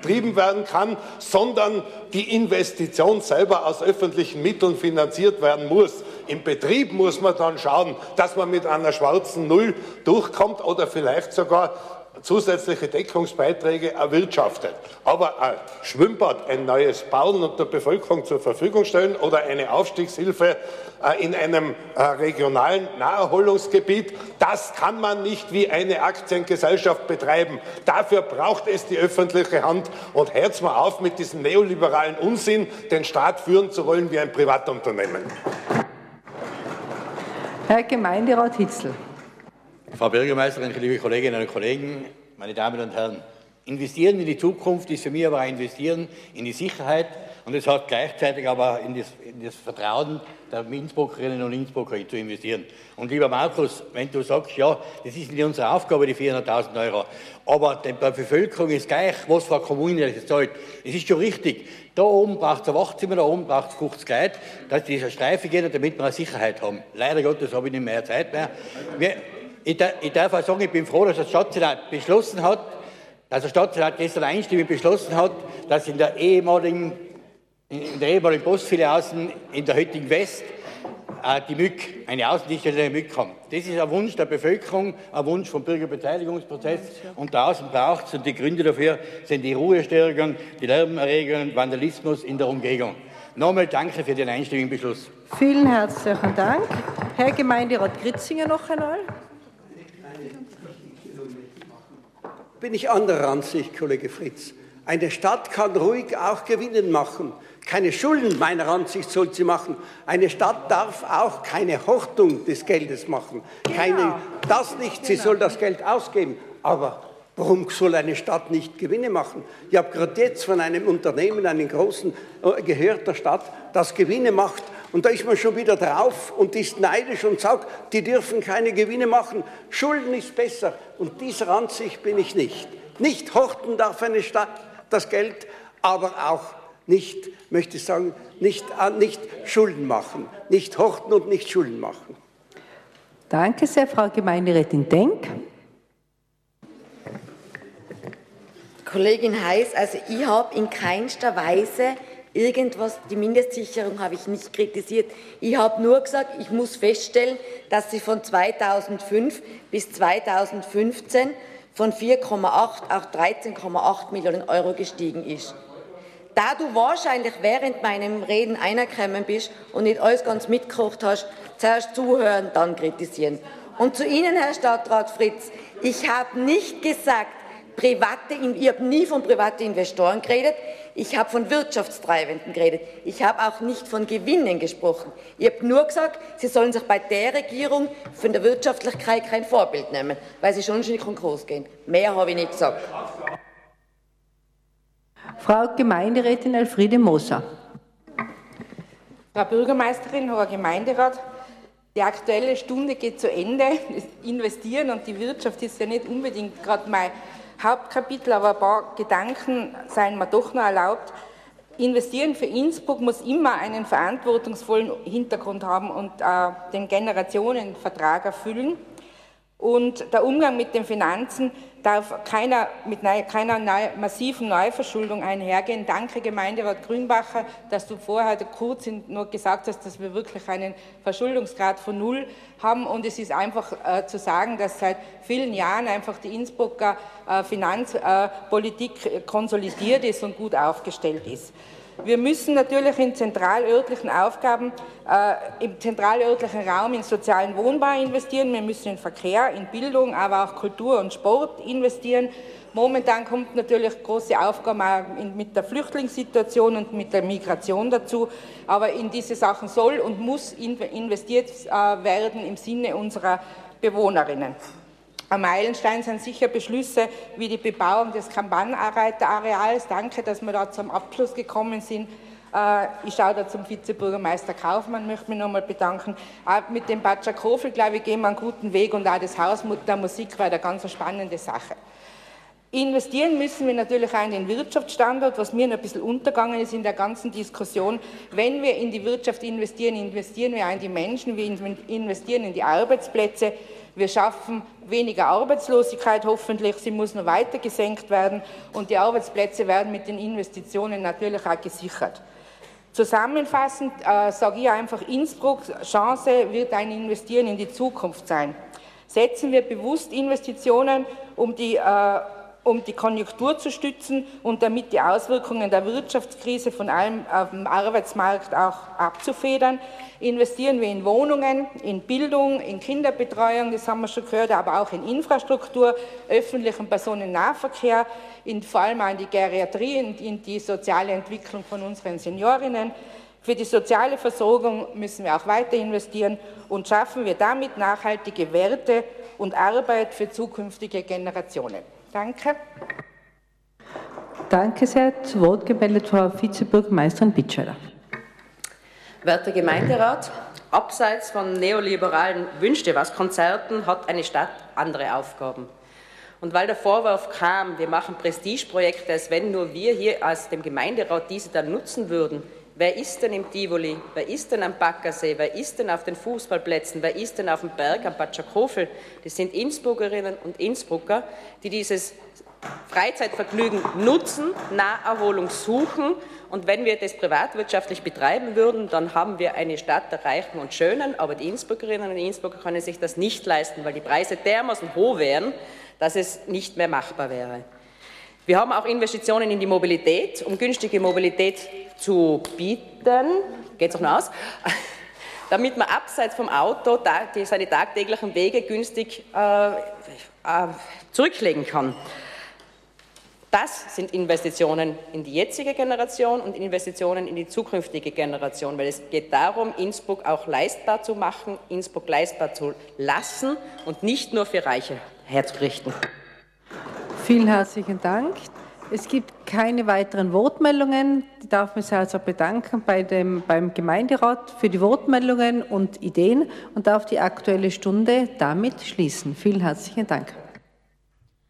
betrieben werden kann, sondern die Investition selber aus öffentlichen Mitteln finanziert werden muss. Im Betrieb muss man dann schauen, dass man mit einer schwarzen Null durchkommt oder vielleicht sogar zusätzliche Deckungsbeiträge erwirtschaftet. Aber ein Schwimmbad, ein neues bauen und der Bevölkerung zur Verfügung stellen oder eine Aufstiegshilfe äh, in einem äh, regionalen Naherholungsgebiet, das kann man nicht wie eine Aktiengesellschaft betreiben. Dafür braucht es die öffentliche Hand. Und hört mal auf mit diesem neoliberalen Unsinn, den Staat führen zu wollen wie ein Privatunternehmen. Herr Gemeinderat Hitzel. Frau Bürgermeisterin, liebe Kolleginnen und Kollegen, meine Damen und Herren, investieren in die Zukunft ist für mich aber auch investieren in die Sicherheit und es hat gleichzeitig aber in das, in das Vertrauen der Innsbruckerinnen und Innsbrucker zu investieren. Und lieber Markus, wenn du sagst, ja, das ist nicht unsere Aufgabe, die 400.000 Euro, aber der Bevölkerung ist gleich, was für eine Kommune das zahlt. Es ist schon richtig. Da oben braucht es ein Wachzimmer, da oben braucht es 50 Leute, dass diese Streife gehen, damit wir eine Sicherheit haben. Leider Gottes habe ich nicht mehr Zeit mehr. Wir, ich, ich darf auch sagen, ich bin froh, dass der Stadtsenat beschlossen hat, dass der Stadtsenat gestern einstimmig beschlossen hat, dass in der ehemaligen, in der ehemaligen Postfiliale außen in der heutigen West äh, die MÜG, eine Außendichte der MÜG kommt. Das ist ein Wunsch der Bevölkerung, ein Wunsch vom Bürgerbeteiligungsprozess und draußen braucht es, und die Gründe dafür sind die Ruhestörungen, die Lärmerregungen, Vandalismus in der Umgebung. Nochmal danke für den einstimmigen Beschluss. Vielen herzlichen Dank. Herr Gemeinderat Gritzinger noch einmal. Bin ich anderer Ansicht, Kollege Fritz. Eine Stadt kann ruhig auch Gewinnen machen. Keine Schulden meiner Ansicht soll sie machen. Eine Stadt darf auch keine Hortung des Geldes machen. Keine, genau. das nicht, sie genau. soll das Geld ausgeben. Aber warum soll eine Stadt nicht Gewinne machen? Ich habe gerade jetzt von einem Unternehmen, einem großen, äh, gehört der Stadt, das Gewinne macht und da ist man schon wieder drauf und ist neidisch und sagt, die dürfen keine Gewinne machen. Schulden ist besser. Und dieser Ansicht bin ich nicht. Nicht horten darf eine Stadt, das Geld, aber auch nicht, möchte ich sagen, nicht, nicht Schulden machen, nicht horten und nicht Schulden machen. Danke sehr, Frau Gemeinderätin Denk. Kollegin Heiß, also ich habe in keinster Weise irgendwas, die Mindestsicherung habe ich nicht kritisiert. Ich habe nur gesagt, ich muss feststellen, dass sie von 2005 bis 2015 von 4,8 auf 13,8 Millionen Euro gestiegen ist. Da du wahrscheinlich während meinem Reden einerkommen bist und nicht alles ganz mitgekocht hast, zuerst zuhören, dann kritisieren. Und zu Ihnen, Herr Stadtrat Fritz, ich habe nicht gesagt, private, ich habe nie von privaten Investoren geredet, ich habe von Wirtschaftstreibenden geredet, ich habe auch nicht von Gewinnen gesprochen. Ich habe nur gesagt, Sie sollen sich bei der Regierung von der Wirtschaftlichkeit kein Vorbild nehmen, weil sie schon nicht groß gehen. Mehr habe ich nicht gesagt. Frau Gemeinderätin Elfriede Moser. Frau Bürgermeisterin, Herr Gemeinderat, die aktuelle Stunde geht zu Ende. [LAUGHS] Investieren und die Wirtschaft ist ja nicht unbedingt gerade mein Hauptkapitel, aber ein paar Gedanken seien mir doch noch erlaubt. Investieren für Innsbruck muss immer einen verantwortungsvollen Hintergrund haben und äh, den Generationenvertrag erfüllen. Und der Umgang mit den Finanzen darf keiner, mit keiner neu, massiven Neuverschuldung einhergehen. Danke, Gemeinderat Grünbacher, dass du vorher kurz nur gesagt hast, dass wir wirklich einen Verschuldungsgrad von Null haben. Und es ist einfach äh, zu sagen, dass seit vielen Jahren einfach die Innsbrucker äh, Finanzpolitik äh, konsolidiert ist und gut aufgestellt ist. Wir müssen natürlich in zentralörtlichen Aufgaben, äh, im zentralörtlichen Raum in sozialen Wohnbau investieren. Wir müssen in Verkehr, in Bildung, aber auch Kultur und Sport investieren. Momentan kommt natürlich große Aufgaben auch mit der Flüchtlingssituation und mit der Migration dazu. Aber in diese Sachen soll und muss investiert äh, werden im Sinne unserer Bewohnerinnen. Ein Meilenstein sind sicher Beschlüsse wie die Bebauung des Kambanreiterareals. Danke, dass wir da zum Abschluss gekommen sind. Äh, ich schaue da zum Vizebürgermeister Kaufmann, möchte mich nochmal bedanken. Auch mit dem Batschakofel, glaube ich, gehen wir einen guten Weg und auch das Haus der Musik war eine ganz spannende Sache. Investieren müssen wir natürlich auch in den Wirtschaftsstandort, was mir ein bisschen untergegangen ist in der ganzen Diskussion. Wenn wir in die Wirtschaft investieren, investieren wir auch in die Menschen, wir investieren in die Arbeitsplätze. Wir schaffen weniger Arbeitslosigkeit hoffentlich, sie muss noch weiter gesenkt werden und die Arbeitsplätze werden mit den Investitionen natürlich auch gesichert. Zusammenfassend äh, sage ich einfach, Innsbruck Chance wird ein Investieren in die Zukunft sein. Setzen wir bewusst Investitionen, um die äh, um die Konjunktur zu stützen und damit die Auswirkungen der Wirtschaftskrise von allem auf dem Arbeitsmarkt auch abzufedern. Investieren wir in Wohnungen, in Bildung, in Kinderbetreuung, das haben wir schon gehört, aber auch in Infrastruktur, öffentlichen Personennahverkehr, in, vor allem auch in die Geriatrie, in, in die soziale Entwicklung von unseren Seniorinnen. Für die soziale Versorgung müssen wir auch weiter investieren und schaffen wir damit nachhaltige Werte und Arbeit für zukünftige Generationen. Danke. Danke sehr. Zu Wort gemeldet Frau Vizebürgermeisterin Bitscheler. Werter Gemeinderat, abseits von neoliberalen Wünschte was Konzerten hat eine Stadt andere Aufgaben. Und weil der Vorwurf kam, wir machen Prestigeprojekte, als wenn nur wir hier als dem Gemeinderat diese dann nutzen würden, Wer ist denn im Tivoli? Wer ist denn am Backersee? Wer ist denn auf den Fußballplätzen? Wer ist denn auf dem Berg am Batschakofel? Das sind Innsbruckerinnen und Innsbrucker, die dieses Freizeitvergnügen nutzen, Naherholung suchen. Und wenn wir das privatwirtschaftlich betreiben würden, dann haben wir eine Stadt der Reichen und Schönen. Aber die Innsbruckerinnen und Innsbrucker können sich das nicht leisten, weil die Preise dermaßen hoch wären, dass es nicht mehr machbar wäre. Wir haben auch Investitionen in die Mobilität, um günstige Mobilität zu bieten. Geht es auch noch aus? [LAUGHS] Damit man abseits vom Auto seine tagtäglichen Wege günstig äh, äh, zurücklegen kann. Das sind Investitionen in die jetzige Generation und Investitionen in die zukünftige Generation, weil es geht darum, Innsbruck auch leistbar zu machen, Innsbruck leistbar zu lassen und nicht nur für Reiche herzurichten. Vielen herzlichen Dank. Es gibt keine weiteren Wortmeldungen. Ich darf mich also bedanken bei dem, beim Gemeinderat für die Wortmeldungen und Ideen und darf die Aktuelle Stunde damit schließen. Vielen herzlichen Dank.